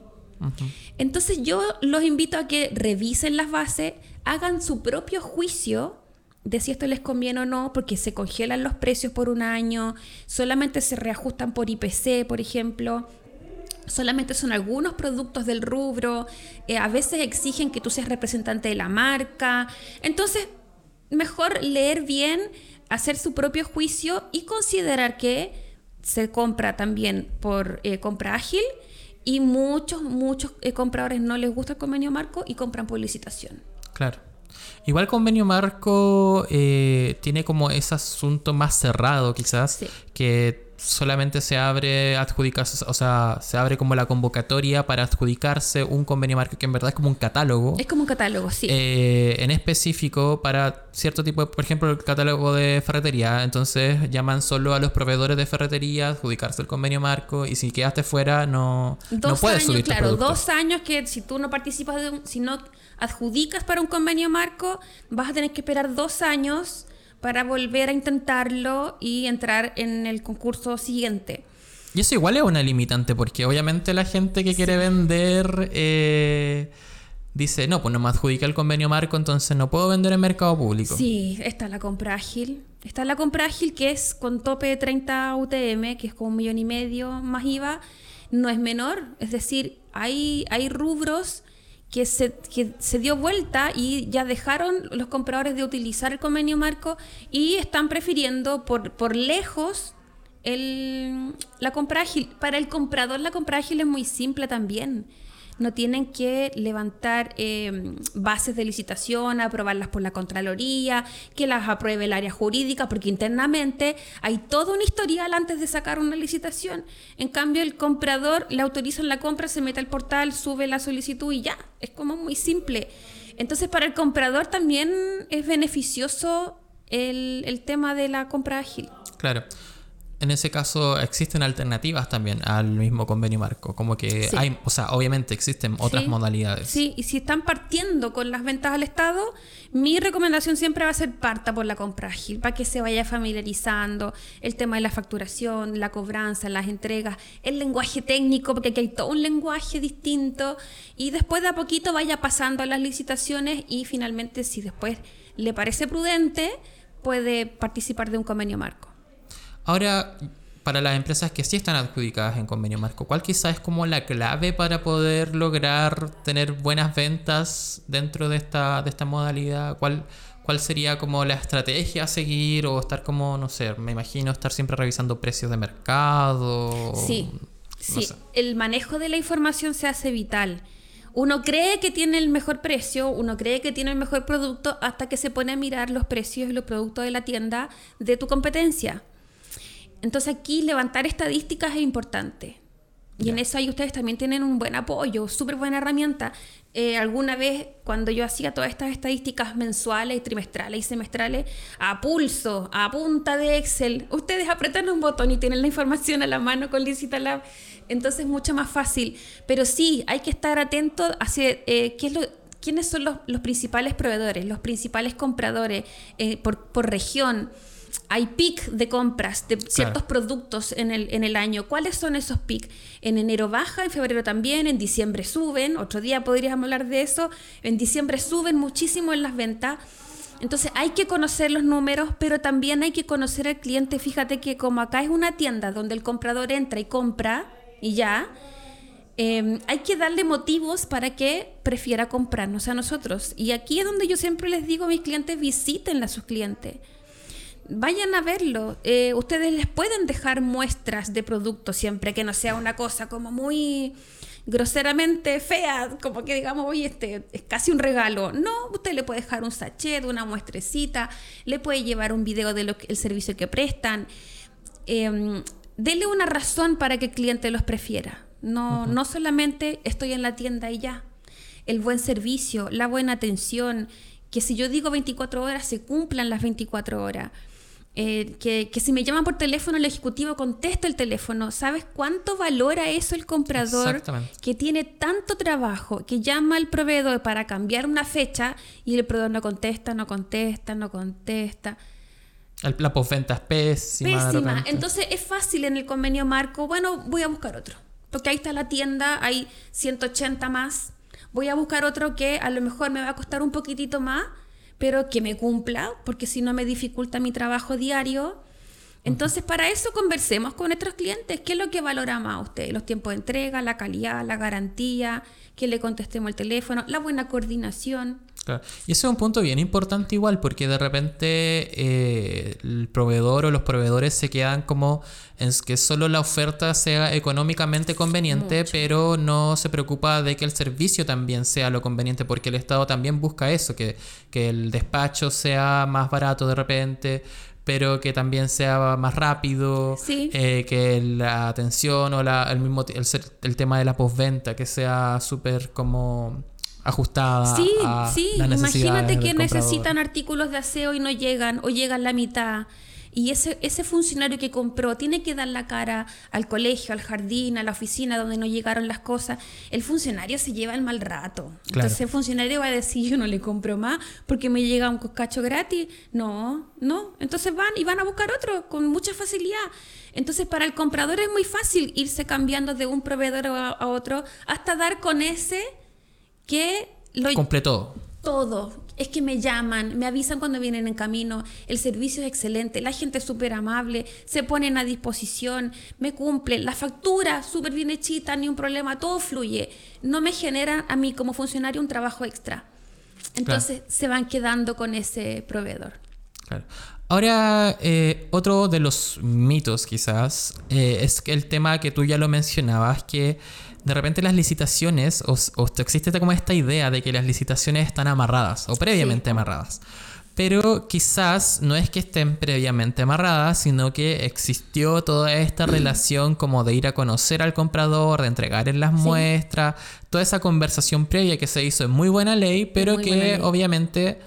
Entonces yo los invito a que revisen las bases, hagan su propio juicio de si esto les conviene o no, porque se congelan los precios por un año, solamente se reajustan por IPC, por ejemplo. Solamente son algunos productos del rubro, eh, a veces exigen que tú seas representante de la marca. Entonces, mejor leer bien, hacer su propio juicio y considerar que se compra también por eh, compra ágil y muchos, muchos eh, compradores no les gusta el convenio marco y compran por licitación. Claro. Igual convenio marco tiene como ese asunto más cerrado quizás, Sí. que solamente se abre adjudicarse, o sea, se abre como la convocatoria para adjudicarse un convenio marco que en verdad es como un catálogo. Es como un catálogo, sí. eh, en específico para cierto tipo de, por ejemplo, el catálogo de ferretería. Entonces llaman solo a los proveedores de ferretería, adjudicarse el convenio marco y si quedaste fuera no, no dos puedes años, subir claro, dos años que si tú no participas de un, si no adjudicas para un convenio marco, vas a tener que esperar dos años para volver a intentarlo y entrar en el concurso siguiente. Y eso igual es una limitante, porque obviamente la gente que quiere vender eh, dice, no, pues no me adjudica el convenio marco, entonces no puedo vender en mercado público. Sí, está la compra ágil. Está la compra ágil que es con tope de 30 UTM, que es como un millón y medio más IVA. no es menor. Es decir, hay, hay rubros que se, que se dio vuelta y ya dejaron los compradores de utilizar el convenio marco y están prefiriendo por, por lejos el, la compra ágil. Para el comprador la compra ágil es muy simple también no tienen que levantar em, bases de licitación, aprobarlas por la Contraloría, que las apruebe el área jurídica, porque internamente hay todo un historial antes de sacar una licitación. En cambio, el comprador le autorizan la compra, se mete al portal, sube la solicitud y ya. Es como muy simple. Entonces, para el comprador también es beneficioso el, el tema de la compra ágil. Claro en ese caso existen alternativas también al mismo convenio marco, como que hay, o sea, obviamente existen otras modalidades. Sí, y si están partiendo con las ventas al Estado, mi recomendación siempre va a ser parta por la compra ágil, para que se vaya familiarizando el tema de la facturación, la cobranza, las entregas, el lenguaje técnico, porque aquí hay todo un lenguaje distinto, y después de a poquito vaya pasando a las licitaciones y finalmente si después le parece prudente, puede participar de un convenio marco. Ahora, para las empresas que sí están adjudicadas en convenio marco, ¿cuál quizá es como la clave para poder lograr tener buenas ventas dentro de esta, de esta modalidad? ¿Cuál, ¿Cuál sería como la estrategia a seguir o estar como, no sé, me imagino estar siempre revisando precios de mercado? Sí, sí. El manejo de la información se hace vital. Uno cree que tiene el mejor precio, uno cree que tiene el mejor producto hasta que se pone a mirar los precios y los productos de la tienda de tu competencia. Entonces aquí levantar estadísticas es importante. Y en eso ahí ustedes también tienen un buen apoyo, súper buena herramienta. Eh, alguna vez cuando yo hacía todas estas estadísticas mensuales, trimestrales y semestrales, a pulso, a punta de Excel, ustedes apretan un botón y tienen la información a la mano con Licitalab. Entonces es mucho más fácil. Pero sí, hay que estar atento hacia eh, qué es lo, quiénes son los, principales proveedores, los principales compradores eh, por, por región hay pic de compras de ciertos productos en el, en el año. ¿Cuáles son esos pic? En enero baja, en febrero también, en diciembre suben, otro día podríamos hablar de eso, en diciembre suben muchísimo en las ventas. Entonces hay que conocer los números, pero también hay que conocer al cliente. Fíjate que como acá es una tienda donde el comprador entra y compra y ya, em, hay que darle motivos para que prefiera comprarnos a nosotros. Y aquí es donde yo siempre les digo a mis clientes, visiten a sus clientes vayan a verlo. Eh, ustedes les pueden dejar muestras de productos siempre que no sea una cosa como muy groseramente fea, como que digamos, oye, este es casi un regalo. No, usted le puede dejar un sachet, una muestrecita, le puede llevar un video del servicio que prestan. Eh, dele una razón para que el cliente los prefiera. No, no solamente estoy en la tienda y ya. El buen servicio, la buena atención, que si yo digo 24 horas, se cumplan las 24 horas. Eh, que, si me llaman por teléfono, el ejecutivo contesta el teléfono. ¿Sabes cuánto valora eso el comprador que tiene tanto trabajo, que llama al proveedor para cambiar una fecha y el proveedor no contesta, no contesta, no contesta? la postventa es pésima. Pésima. Entonces es fácil en el convenio marco, bueno, voy a buscar otro. Porque ahí está la tienda, hay 180 más. Voy a buscar otro que a lo mejor me va a costar un poquitito más pero que me cumpla, porque si no me dificulta mi trabajo diario. Entonces, para eso conversemos con nuestros clientes. ¿Qué es lo que valora más a usted? Los tiempos de entrega, la calidad, la garantía, que le contestemos el teléfono, la buena coordinación. Y ese es un punto bien importante igual, porque de repente eh, el proveedor o los proveedores se quedan como en que solo la oferta sea económicamente conveniente, pero no se preocupa de que el servicio también sea lo conveniente, porque el Estado también busca eso, que, que el despacho sea más barato de repente, pero que también sea más rápido, eh, que la atención o la, el mismo el, el tema de la postventa, que sea súper como ajustada. Sí, sí, imagínate que necesitan artículos de aseo y no llegan o llegan la mitad. Y ese, ese funcionario que compró tiene que dar la cara al colegio, al jardín, a la oficina donde no llegaron las cosas. El funcionario se lleva el mal rato. Entonces el funcionario va a decir, yo no le compro más porque me llega un coscacho gratis. No, no. Entonces van y van a buscar otro con mucha facilidad. Entonces para el comprador es muy fácil irse cambiando de un proveedor a otro hasta dar con ese que lo completó todo es que me llaman, me avisan cuando vienen en camino, el servicio es excelente, la gente es súper amable, se ponen a disposición, me cumplen, la factura súper bien hechita, ni un problema, todo fluye. No me genera a mí como funcionario un trabajo extra. Entonces se van quedando con ese proveedor. Claro. Ahora, eh, otro de los mitos quizás eh, es que el tema que tú ya lo mencionabas, que de repente las licitaciones, o, o existe como esta idea de que las licitaciones están amarradas o previamente amarradas. Pero quizás no es que estén previamente amarradas, sino que existió toda esta relación como de ir a conocer al comprador, de entregar en las muestras, toda esa conversación previa que se hizo en muy buena ley, pero que obviamente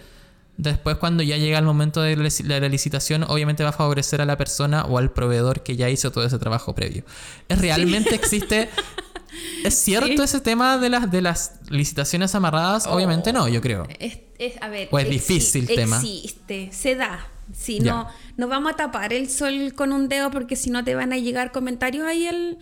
después cuando ya llega el momento de la licitación, obviamente va a favorecer a la persona o al proveedor que ya hizo todo ese trabajo previo. ¿Es realmente existe ¿Es cierto ese tema de las, de las licitaciones amarradas? Obviamente no, yo creo. Es, a ver, o es difícil el tema. Existe, se da. Si no, no vamos a tapar el sol con un dedo porque si no te van a llegar comentarios ahí al,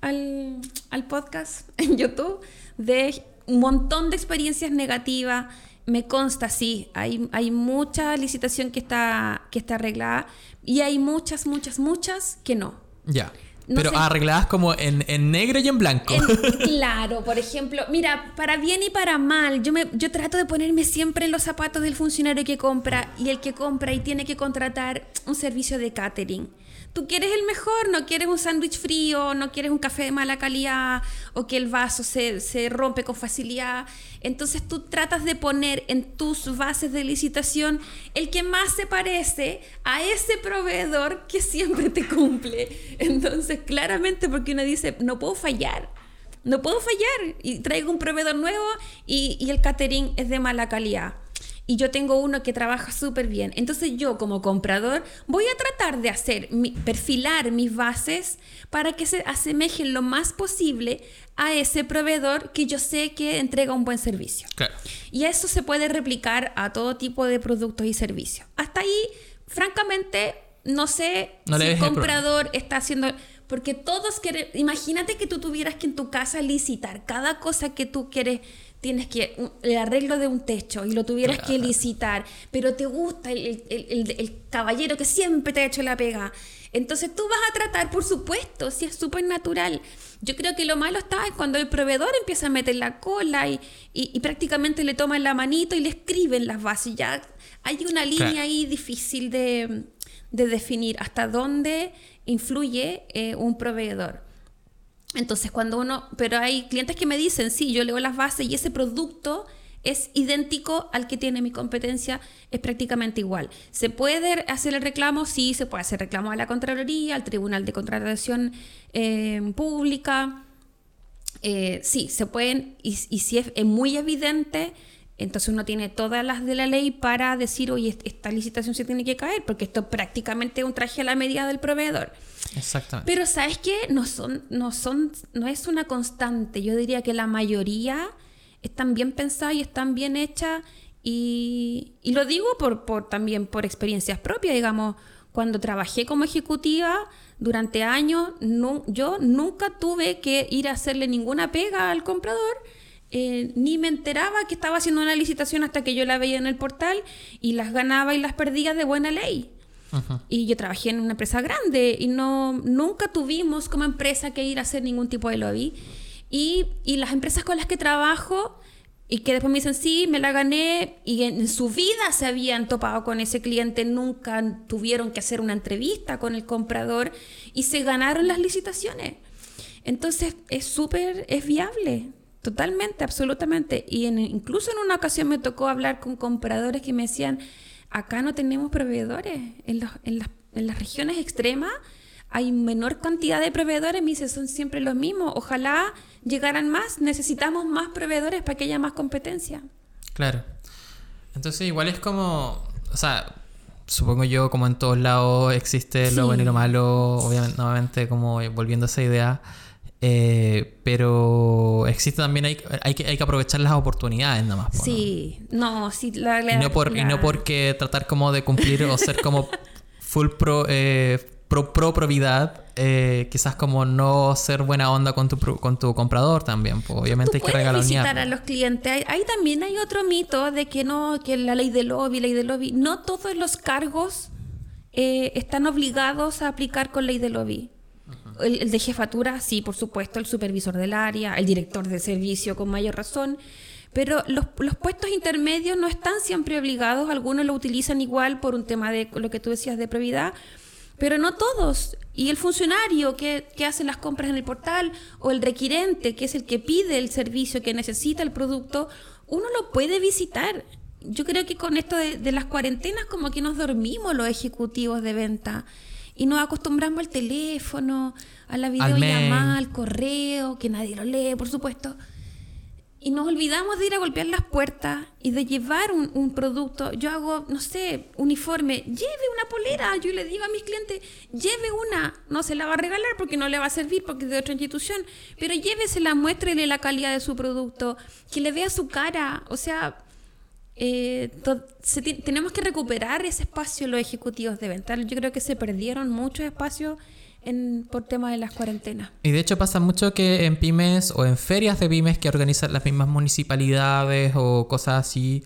al, al podcast en YouTube de un montón de experiencias negativas. Me consta, sí, hay, hay mucha licitación que está, que está arreglada y hay muchas, muchas, muchas que no. Ya pero arregladas como en, negro y en blanco. claro, por ejemplo, mira, para bien y para mal, yo, me, yo trato de ponerme siempre en los zapatos del funcionario que compra y el que compra y tiene que contratar un servicio de catering tú quieres el mejor, no quieres un sándwich frío, no quieres un café de mala calidad o que el vaso se, se, rompe con facilidad. Entonces tú tratas de poner en tus bases de licitación el que más se parece a ese proveedor que siempre te cumple. Entonces claramente porque uno dice, no puedo fallar. No puedo fallar y traigo un proveedor nuevo y, y el catering es de mala calidad y yo tengo uno que trabaja súper bien. Entonces yo como comprador voy a tratar de hacer, perfilar mis bases para que se asemejen lo más posible a ese proveedor que yo sé que entrega un buen servicio. Y eso se puede replicar a todo tipo de productos y servicios. Hasta ahí, francamente, no sé si el comprador está haciendo... Porque todos quieren... Imagínate que tú tuvieras que en tu casa licitar cada cosa que tú quieres tienes que el arreglo de un techo y lo tuvieras que licitar, pero te gusta el, el, el, caballero que siempre te ha hecho la pega. Entonces tú vas a tratar, por supuesto, si es súper natural. Yo creo que lo malo está es cuando el proveedor empieza a meter la cola y, y, prácticamente le toman la manito y le escriben las bases. Ya hay una línea ahí difícil de, de, definir hasta dónde influye eh, un proveedor. Entonces, cuando uno, pero hay clientes que me dicen, sí, yo leo las bases y ese producto es idéntico al que tiene mi competencia, es prácticamente igual. ¿Se puede hacer el reclamo? Sí, se puede hacer reclamo a la Contraloría, al Tribunal de Contratación eh, Pública. Eh, sí, se pueden, y, si es, muy evidente, entonces uno tiene todas las de la ley para decir, oye, esta licitación se tiene que caer, porque esto prácticamente es un traje a la medida del proveedor. Exactamente. Pero sabes qué, no son, no son, no es una constante. Yo diría que la mayoría están bien pensadas y están bien hechas. Y, y lo digo por, por, también por experiencias propias, digamos, cuando trabajé como ejecutiva durante años, no, yo nunca tuve que ir a hacerle ninguna pega al comprador. Eh, ni me enteraba que estaba haciendo una licitación hasta que yo la veía en el portal y las ganaba y las perdía de buena ley. Y yo trabajé en una empresa grande y no, nunca tuvimos como empresa que ir a hacer ningún tipo de lobby. Y, y las empresas con las que trabajo y que después me dicen, sí, me la gané y en su vida se habían topado con ese cliente, nunca tuvieron que hacer una entrevista con el comprador y se ganaron las licitaciones. Entonces es súper, es viable, totalmente, absolutamente. Y incluso en una ocasión me tocó hablar con compradores que me decían, Acá no tenemos proveedores. En, las, regiones extremas hay menor cantidad de proveedores. Me dice, son siempre los mismos. Ojalá llegaran más. Necesitamos más proveedores para que haya más competencia. Claro. Entonces igual es como, o sea, supongo yo como en todos lados existe lo bueno y lo malo, obviamente, nuevamente como volviendo a esa idea. Eh, pero existe también, hay, hay, que, hay que aprovechar las oportunidades nada más. Sí, no, sí, la, y, no por, y no porque tratar como de cumplir o ser como full pro, eh, pro, pro probidad eh, quizás como no ser buena onda con tu, con tu comprador también. pues, obviamente hay que puedes visitar regalonear. a los clientes. Ahí, también hay otro mito de que no, que la ley del lobby, ley del lobby. No todos los cargos eh, están obligados a aplicar con ley del lobby. El, de jefatura, sí, por supuesto, el supervisor del área, el director de servicio con mayor razón. Pero los, los puestos intermedios no están siempre obligados, algunos lo utilizan igual por un tema de lo que tú decías de probidad, pero no todos. Y el funcionario que, que hace las compras en el portal o el requirente, que es el que pide el servicio, que necesita el producto, uno lo puede visitar. Yo creo que con esto de, de las cuarentenas como que nos dormimos los ejecutivos de venta y nos acostumbramos al teléfono, a la videollamada, al correo, que nadie lo lee, por supuesto. Y nos olvidamos de ir a golpear las puertas y de llevar un, un producto. Yo hago, no sé, uniforme. Lleve una polera. Yo le digo a mis clientes, lleve una. No se la va a regalar porque no le va a servir porque es de otra institución. Pero llévesela, muéstrele la calidad de su producto. Que le vea su cara. O sea, eh, se tenemos que recuperar ese espacio los ejecutivos de venta. Yo creo que se perdieron muchos espacios en, por tema de las cuarentenas. Y de hecho pasa mucho que en pymes o en ferias de pymes que organizan las mismas municipalidades o cosas así,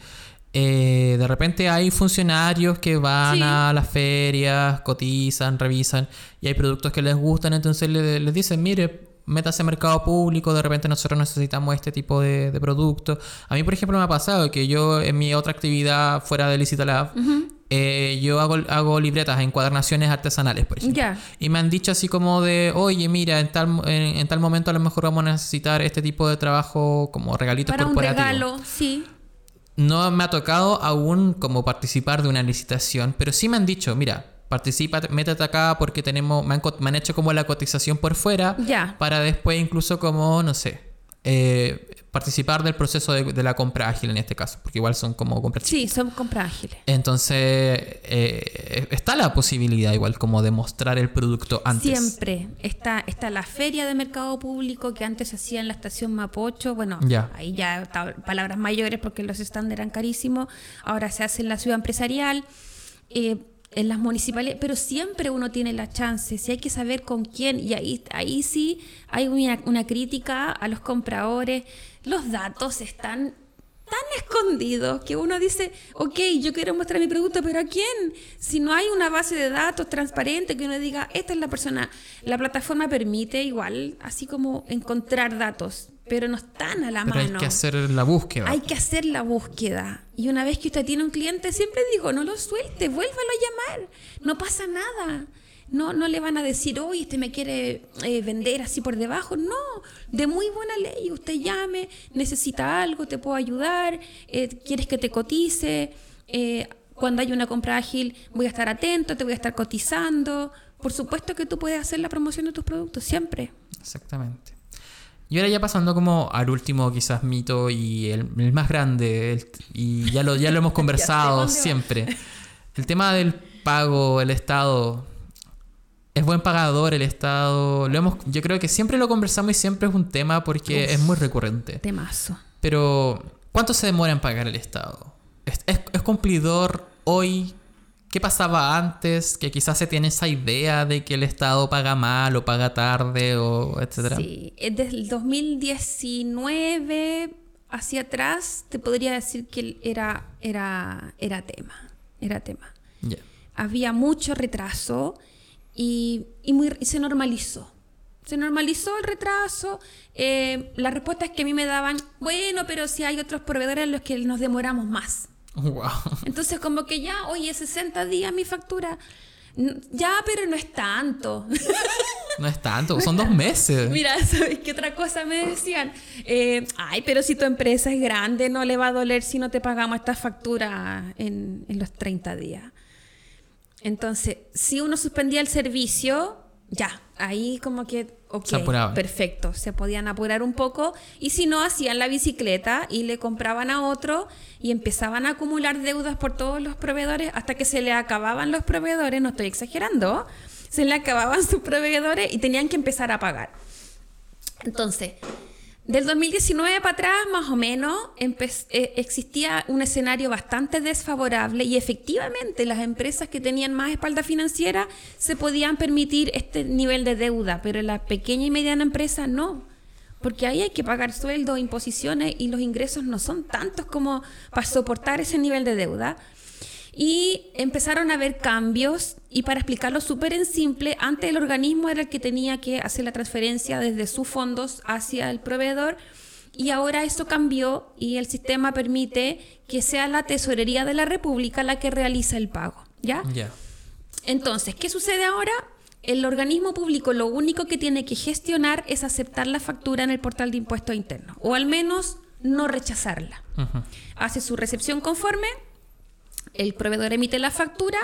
eh, de repente hay funcionarios que van Sí. a las ferias, cotizan, revisan y hay productos que les gustan, entonces le- les dicen, mire, métase a mercado público, de repente nosotros necesitamos este tipo de, de producto. A mí, por ejemplo, me ha pasado que yo en mi otra actividad fuera de Licitalab, eh, yo hago, hago libretas, encuadernaciones artesanales, por ejemplo. Y me han dicho así como de, oye, mira, en tal, en, en tal momento a lo mejor vamos a necesitar este tipo de trabajo como regalitos Para un corporativos. regalo, sí. No me ha tocado aún como participar de una licitación, pero sí me han dicho, mira, participa, métete acá porque tenemos, me han, me han hecho como la cotización por fuera Ya. para después incluso como, no sé, eh, participar del proceso de, de la compra ágil en este caso, porque igual son como compras Sí, son compras ágiles. entonces, eh, está la posibilidad igual como de mostrar el producto antes. Siempre está, está la feria de mercado público que antes se hacía en la estación Mapocho. Bueno, Ya. ahí ya palabras mayores porque los stands eran carísimos. Ahora se hace en la ciudad empresarial, eh, en las municipales, pero siempre uno tiene la chance. Si hay que saber con quién, y ahí, ahí sí hay una, una crítica a los compradores. Los datos están tan escondidos que uno dice, ok, yo quiero mostrar mi producto, pero ¿a quién? Si no hay una base de datos transparente que uno diga, esta es la persona, la plataforma permite igual, así como encontrar datos, pero no están a la Pero hay mano. que hacer la búsqueda. Hay que hacer la búsqueda. Y una vez que usted tiene un cliente, siempre digo, no lo suelte, vuélvalo a llamar. No pasa nada. No, no le van a decir, oye, este me quiere eh, vender así por debajo. No, de muy buena ley. Usted llame, necesita algo, te puedo ayudar, eh, quieres que te cotice. Eh, cuando hay una compra ágil, voy a estar atento, te voy a estar cotizando. Por supuesto que tú puedes hacer la promoción de tus productos, siempre. Exactamente. Y ahora ya pasando como al último quizás mito y el, el más grande, el- y ya lo, ya lo hemos conversado siempre. El tema del pago, el Estado. Es buen pagador el Estado. Lo hemos, yo creo que siempre lo conversamos y siempre es un tema porque es muy recurrente. Temazo. Pero, ¿cuánto se demora en pagar el Estado? ¿Es, es, es cumplidor hoy? ¿Qué pasaba antes? Que quizás se tiene esa idea de que el Estado paga mal o paga tarde o etcétera. Sí, eh, desde el 2019 hacia atrás te podría decir que era, era, era tema, era tema. Había mucho retraso y, y muy- y se normalizó. Se normalizó el retraso. eh, las respuestas que a mí me daban, bueno, pero si hay otros proveedores en los que nos demoramos más. Wow. Entonces como que ya, oye, 60 días mi factura. Ya, pero no es tanto. No es tanto, son dos meses. Mira, ¿sabes qué otra cosa me decían? Eh, ay, pero si tu empresa es grande, no le va a doler si no te pagamos esta factura en, en los 30 días. Entonces, si uno suspendía el servicio, ya, ahí como que, ok, Se perfecto, se podían apurar un poco. Y si no, hacían la bicicleta y le compraban a otro y empezaban a acumular deudas por todos los proveedores hasta que se le acababan los proveedores, no estoy exagerando, se le acababan sus proveedores y tenían que empezar a pagar. Entonces, Del 2019 para atrás, más o menos, eh, existía un escenario bastante desfavorable y efectivamente las empresas que tenían más espalda financiera se podían permitir este nivel de deuda, pero la pequeña y mediana empresa no, porque ahí hay que pagar sueldos, imposiciones y los ingresos no son tantos como para soportar ese nivel de deuda. Y empezaron a haber cambios y para explicarlo súper en simple, antes el organismo era el que tenía que hacer la transferencia desde sus fondos hacia el proveedor y ahora eso cambió y el sistema permite que sea la tesorería de la República la que realiza el pago. ¿Ya? Entonces, ¿qué sucede ahora? El organismo público lo único que tiene que gestionar es aceptar la factura en el portal de impuestos internos, o al menos no rechazarla. Hace su recepción conforme, el proveedor emite la factura,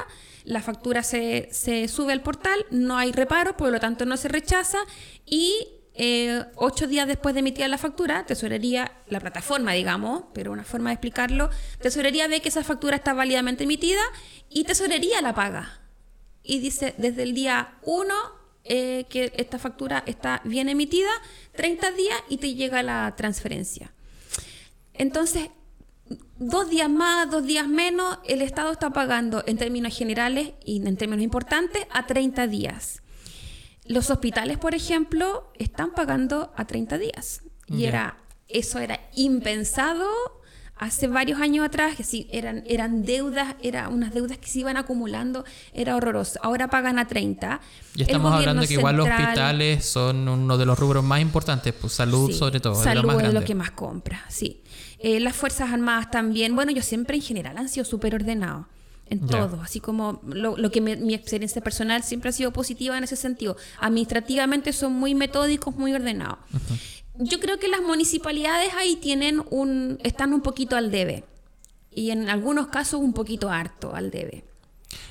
la factura se, sube al portal, no hay reparo, por lo tanto no se rechaza y eh, ocho días después de emitir la factura, Tesorería, la plataforma, digamos, pero una forma de explicarlo, Tesorería ve que esa factura está válidamente emitida y Tesorería la paga. Y dice, desde el día 1 eh, que esta factura está bien emitida, 30 días y te llega la transferencia. Entonces, dos días más, dos días menos, el Estado está pagando en términos generales y en términos importantes a 30 días. Los hospitales, por ejemplo, están pagando a 30 días. Y era, eso era impensado hace varios años atrás, que sí, eran, eran deudas, eran unas deudas que se iban acumulando, era horroroso. Ahora pagan a 30. Y estamos hablando que igual los hospitales son uno de los rubros más importantes, pues salud sobre todo. Salud es lo que más compra, sí. Eh, las Fuerzas Armadas también, bueno, yo siempre en general han sido súper ordenados en todo, así como lo, que mi experiencia personal siempre ha sido positiva en ese sentido. Administrativamente son muy metódicos, muy ordenados. Yo creo que las municipalidades ahí tienen un, están un poquito al debe y en algunos casos un poquito harto al debe.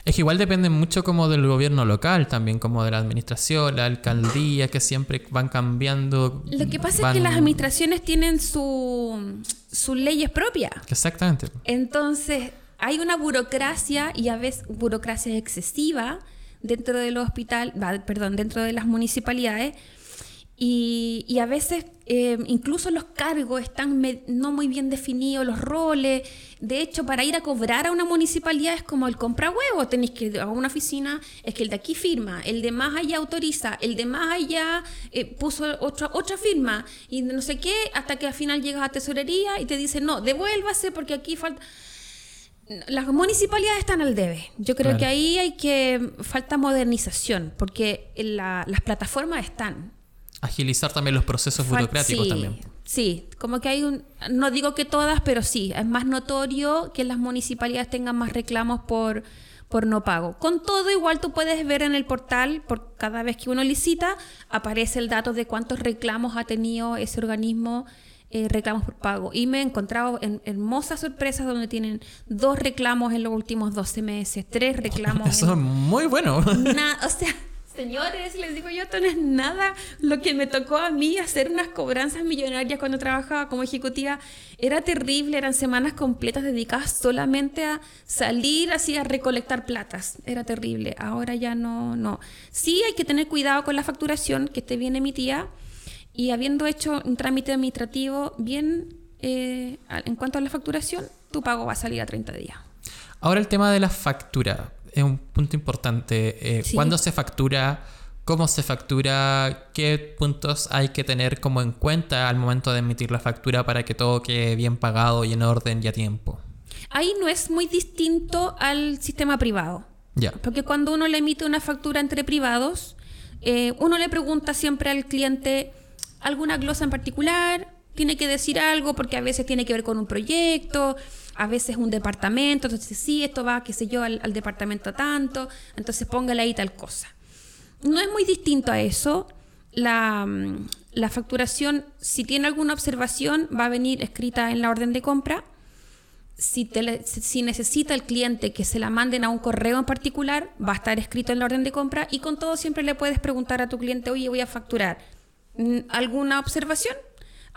Es que igual depende mucho como del gobierno local, también como de la administración, la alcaldía, que siempre van cambiando. Lo que pasa es que las administraciones tienen su, sus leyes propias. Exactamente. Entonces, hay una burocracia y a veces burocracia excesiva dentro del hospital, perdón, dentro de las municipalidades y, a veces eh, incluso los cargos están no muy bien definidos, los roles. De hecho, para ir a cobrar a una municipalidad es como el compra huevo. Tenéis que ir a una oficina, es que el de aquí firma, el de más allá autoriza, el de más allá eh, puso otra, otra firma y no sé qué, hasta que al final llegas a tesorería y te dicen, no, devuélvase porque aquí falta las municipalidades están al debe. Yo creo que ahí hay que falta modernización, porque las plataformas están agilizar también los procesos burocráticos también. Sí, como que hay un, no digo que todas, pero sí, es más notorio que las municipalidades tengan más reclamos por, por no pago. Con todo, igual tú puedes ver en el portal, por cada vez que uno licita, aparece el dato de cuántos reclamos ha tenido ese organismo, eh, reclamos por pago. Y me he encontrado en hermosas sorpresas donde tienen dos reclamos en los últimos 12 meses, tres reclamos. Eso es muy bueno. o sea Señores, les digo yo, esto no es nada. Lo que me tocó a mí hacer unas cobranzas millonarias cuando trabajaba como ejecutiva era terrible. Eran semanas completas dedicadas solamente a salir así a recolectar platas. Era terrible. Ahora ya no, no. Sí hay que tener cuidado con la facturación, que esté bien emitida. Y habiendo hecho un trámite administrativo bien eh, en cuanto a la facturación, tu pago va a salir a 30 días. Ahora el tema de la factura es un punto importante. Eh, ¿Cuándo se factura? ¿Cómo se factura? ¿Qué puntos hay que tener como en cuenta al momento de emitir la factura para que todo quede bien pagado y en orden y a tiempo? Ahí no es muy distinto al sistema privado. Ya. Porque cuando uno le emite una factura entre privados, eh, uno le pregunta siempre al cliente alguna glosa en particular, tiene que decir algo porque a veces tiene que ver con un proyecto, a veces un departamento, entonces sí, esto va, qué sé yo, al, departamento tanto, entonces póngale ahí tal cosa. No es muy distinto a eso. La, mm, la facturación, si tiene alguna observación, va a venir escrita en la orden de compra. Si, si, necesita el cliente que se la manden a un correo en particular, va a estar escrito en la orden de compra y con todo siempre le puedes preguntar a tu cliente, oye, voy a facturar. ¿Alguna observación?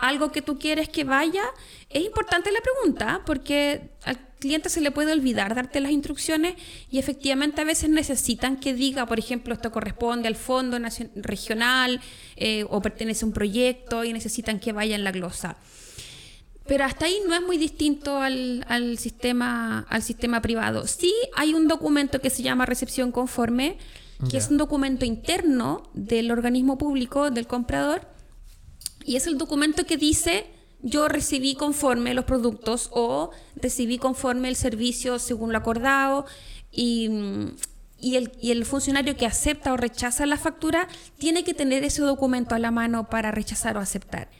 Algo que tú quieres que vaya, es importante la pregunta, porque cliente se le puede olvidar darte las instrucciones y efectivamente a veces necesitan que diga, por ejemplo, esto corresponde al fondo regional eh, o pertenece a un proyecto y necesitan que vaya en la glosa. Pero hasta ahí no es muy distinto al, al, sistema, al sistema privado. Sí hay un documento que se llama recepción conforme, que es un documento interno del organismo público, del comprador, y es el documento que dice yo recibí conforme los productos o recibí conforme el servicio según lo acordado y, el, y, el, funcionario que acepta o rechaza la factura tiene que tener ese documento a la mano para rechazar o aceptar.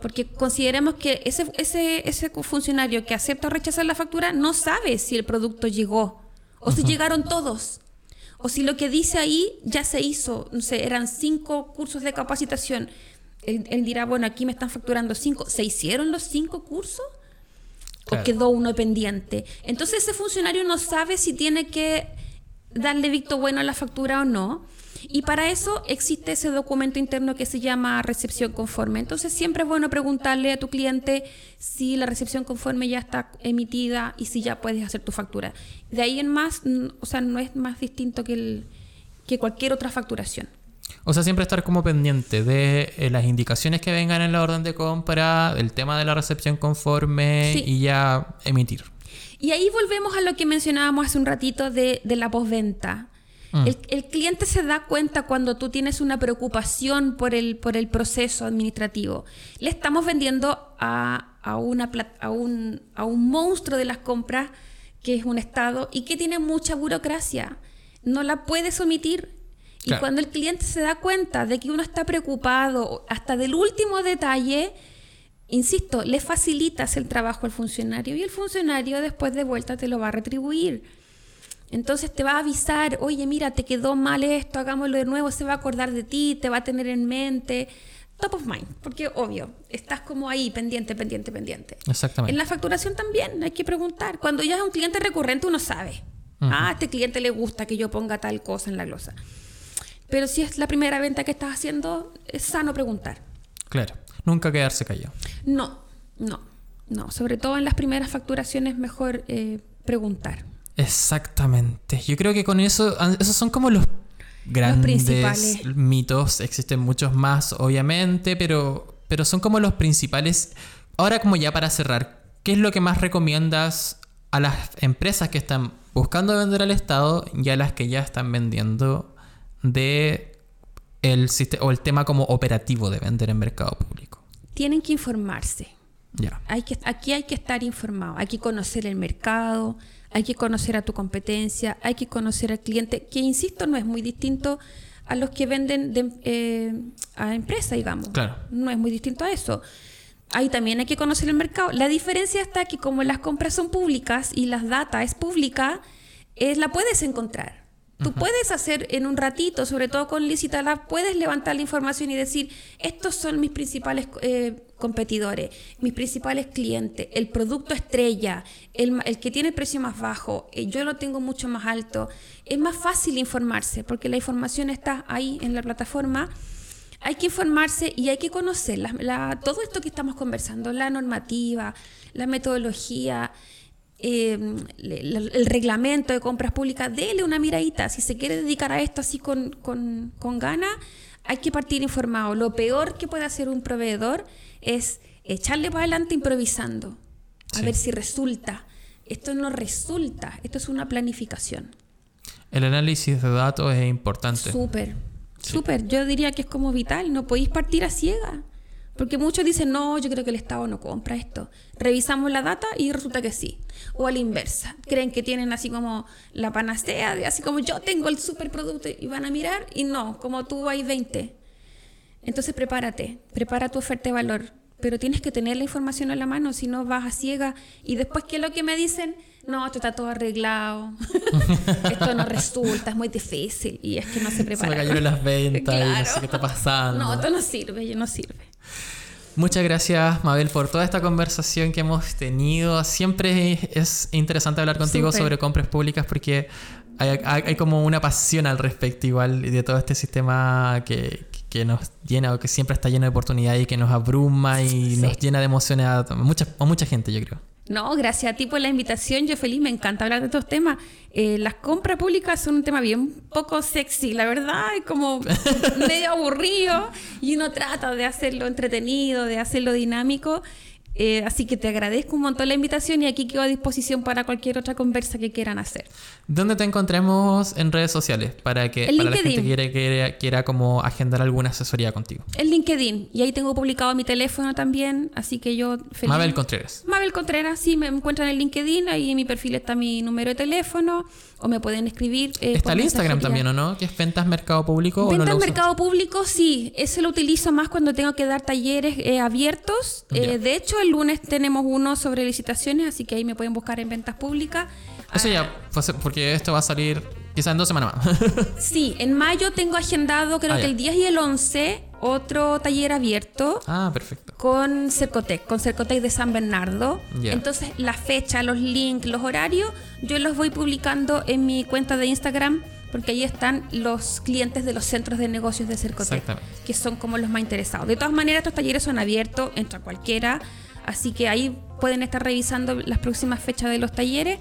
Porque consideremos que ese, ese, ese funcionario que acepta o rechaza la factura no sabe si el producto llegó o si llegaron todos. O si lo que dice ahí ya se hizo, no sé, eran cinco cursos de capacitación él, dirá, bueno, aquí me están facturando cinco. ¿Se hicieron los cinco cursos? ¿O quedó uno pendiente? Entonces ese funcionario no sabe si tiene que darle victo bueno a la factura o no. Y para eso existe ese documento interno que se llama recepción conforme. Entonces siempre es bueno preguntarle a tu cliente si la recepción conforme ya está emitida y si ya puedes hacer tu factura. De ahí en más, o sea, no es más distinto que, el, que cualquier otra facturación. O sea, siempre estar como pendiente de eh, las indicaciones que vengan en la orden de compra, el tema de la recepción conforme y ya emitir. Y ahí volvemos a lo que mencionábamos hace un ratito de, la postventa. Mm. El, cliente se da cuenta cuando tú tienes una preocupación por el, por el proceso administrativo. Le estamos vendiendo a, una, a, un, a un monstruo de las compras que es un Estado y que tiene mucha burocracia. No la puedes omitir y cuando el cliente se da cuenta de que uno está preocupado hasta del último detalle, insisto, le facilitas el trabajo al funcionario y el funcionario después de vuelta te lo va a retribuir. Entonces te va a avisar, oye, mira, te quedó mal esto, hagámoslo de nuevo, se va a acordar de ti, te va a tener en mente. Top of mind, porque obvio, estás como ahí, pendiente, pendiente, pendiente. Exactamente. En la facturación también hay que preguntar. Cuando ya es un cliente recurrente, uno sabe. Ah, a este cliente le gusta que yo ponga tal cosa en la glosa. Pero si es la primera venta que estás haciendo, es sano preguntar. Claro, nunca quedarse callado. No, no, no. Sobre todo en las primeras facturaciones, mejor eh, preguntar. Exactamente. Yo creo que con eso, esos son como los grandes mitos. Existen muchos más, obviamente, pero, pero son como los principales. Ahora, como ya para cerrar, ¿qué es lo que más recomiendas a las empresas que están buscando vender al Estado y a las que ya están vendiendo de el o el tema como operativo de vender en mercado público? Tienen que informarse. Ya. Hay que, aquí hay que estar informado, hay que conocer el mercado, hay que conocer a tu competencia, hay que conocer al cliente, que insisto, no es muy distinto a los que venden de, eh, a empresa, digamos. Claro. No es muy distinto a eso. Ahí también hay que conocer el mercado. La diferencia está que como las compras son públicas y las data es pública, es, la puedes encontrar. Tú puedes hacer en un ratito, sobre todo con Licitalab, puedes levantar la información y decir, estos son mis principales eh, competidores, mis principales clientes, el producto estrella, el, que tiene el precio más bajo, eh, yo lo tengo mucho más alto. Es más fácil informarse porque la información está ahí en la plataforma. Hay que informarse y hay que conocer todo esto que estamos conversando, la normativa, la metodología. Em, el, reglamento de compras públicas, dele una miradita. Si se quiere dedicar a esto así con, con, con gana, hay que partir informado. Lo peor que puede hacer un proveedor es echarle para adelante improvisando, a ver si resulta. Esto no resulta, esto es una planificación. El análisis de datos es importante. Súper, súper. Yo diría que es como vital, no podéis partir a ciega. Porque muchos dicen, no, yo creo que el Estado no compra esto. Revisamos la data y resulta que sí. O a la inversa. Creen que tienen así como la panacea, de así como yo tengo el superproducto y van a mirar y no, como tú hay 20. Entonces prepárate, prepara tu oferta de valor. Pero tienes que tener la información a la mano, si no vas a ciega. Y después, ¿qué es lo que me dicen? No, esto está todo arreglado. esto no resulta, es muy difícil. Y es que no se prepara. Se me cayeron las ventas y no sé qué está pasando. No, esto no sirve, no sirve. Muchas gracias, Mabel, por toda esta conversación que hemos tenido. Siempre es interesante hablar contigo sobre compras públicas porque hay, como una pasión al respecto igual de todo este sistema que, nos llena o que siempre está lleno de oportunidades y que nos abruma y nos llena de emociones a mucha, a mucha gente, yo creo. No, gracias a ti por la invitación. Yo feliz, me encanta hablar de estos temas. Eh, las compras públicas son un tema bien poco sexy, la verdad, es como medio aburrido y uno trata de hacerlo entretenido, de hacerlo dinámico. Eh, así que te agradezco un montón la invitación y aquí quedo a disposición para cualquier otra conversa que quieran hacer. ¿Dónde te encontremos en redes sociales para que para la gente quiera, quiera, quiera como agendar alguna asesoría contigo? En LinkedIn. Y ahí tengo publicado mi teléfono también, así que yo feliz. Mabel Contreras. Mabel Contreras, sí, me encuentran en LinkedIn, ahí en mi perfil está mi número de teléfono, o me pueden escribir. eh, Está el Instagram también, ¿o no? Que es Ventas Mercado Público. ¿o no Ventas lo usas? mercado público, sí, ese lo utilizo más cuando tengo que dar talleres eh, abiertos. Eh, de hecho, el lunes tenemos uno sobre licitaciones, así que ahí me pueden buscar en ventas públicas. Eso Ah, ya, pues, porque esto va a salir quizás en dos semanas más. Sí, en mayo tengo agendado, creo Ah, que ya. el 10 y el 11, otro taller abierto. ah, perfecto. con Cercotec, con Cercotec de San Bernardo. Entonces, la fecha, los links, los horarios, yo los voy publicando en mi cuenta de Instagram, porque ahí están los clientes de los centros de negocios de Cercotec, que son como los más interesados. De todas maneras, estos talleres son abiertos, entra cualquiera, así que ahí pueden estar revisando las próximas fechas de los talleres.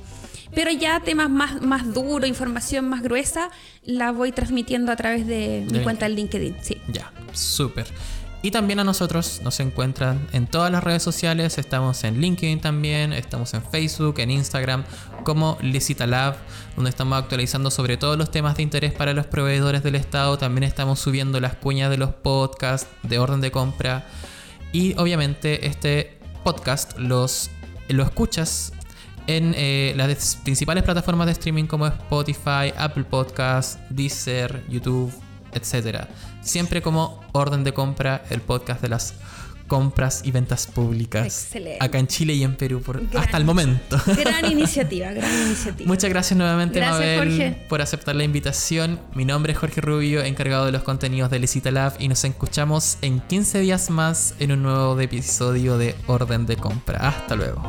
Pero ya temas más, más duros, información más gruesa, la voy transmitiendo a través de mi De cuenta de LinkedIn. Sí. Ya, súper. Y también a nosotros nos encuentran en todas las redes sociales. Estamos en LinkedIn también, estamos en Facebook, en Instagram, como Licita Lab, donde estamos actualizando sobre todos los temas de interés para los proveedores del Estado. También estamos subiendo las cuñas de los podcasts de orden de compra. Y obviamente este podcast los, lo escuchas en eh, las principales plataformas de streaming como Spotify, Apple Podcasts, Deezer, YouTube, etc. Siempre como orden de compra, el podcast de las compras y ventas públicas. Excelente. Acá en Chile y en Perú por, Gran- hasta el momento. Gran iniciativa, gran iniciativa. Muchas gracias nuevamente, Gracias, Mabel, Jorge. por aceptar la invitación. Mi nombre es Jorge Rubio, encargado de los contenidos de Licita Lab, y nos escuchamos en 15 días más en un nuevo episodio de Orden de Compra. Hasta luego.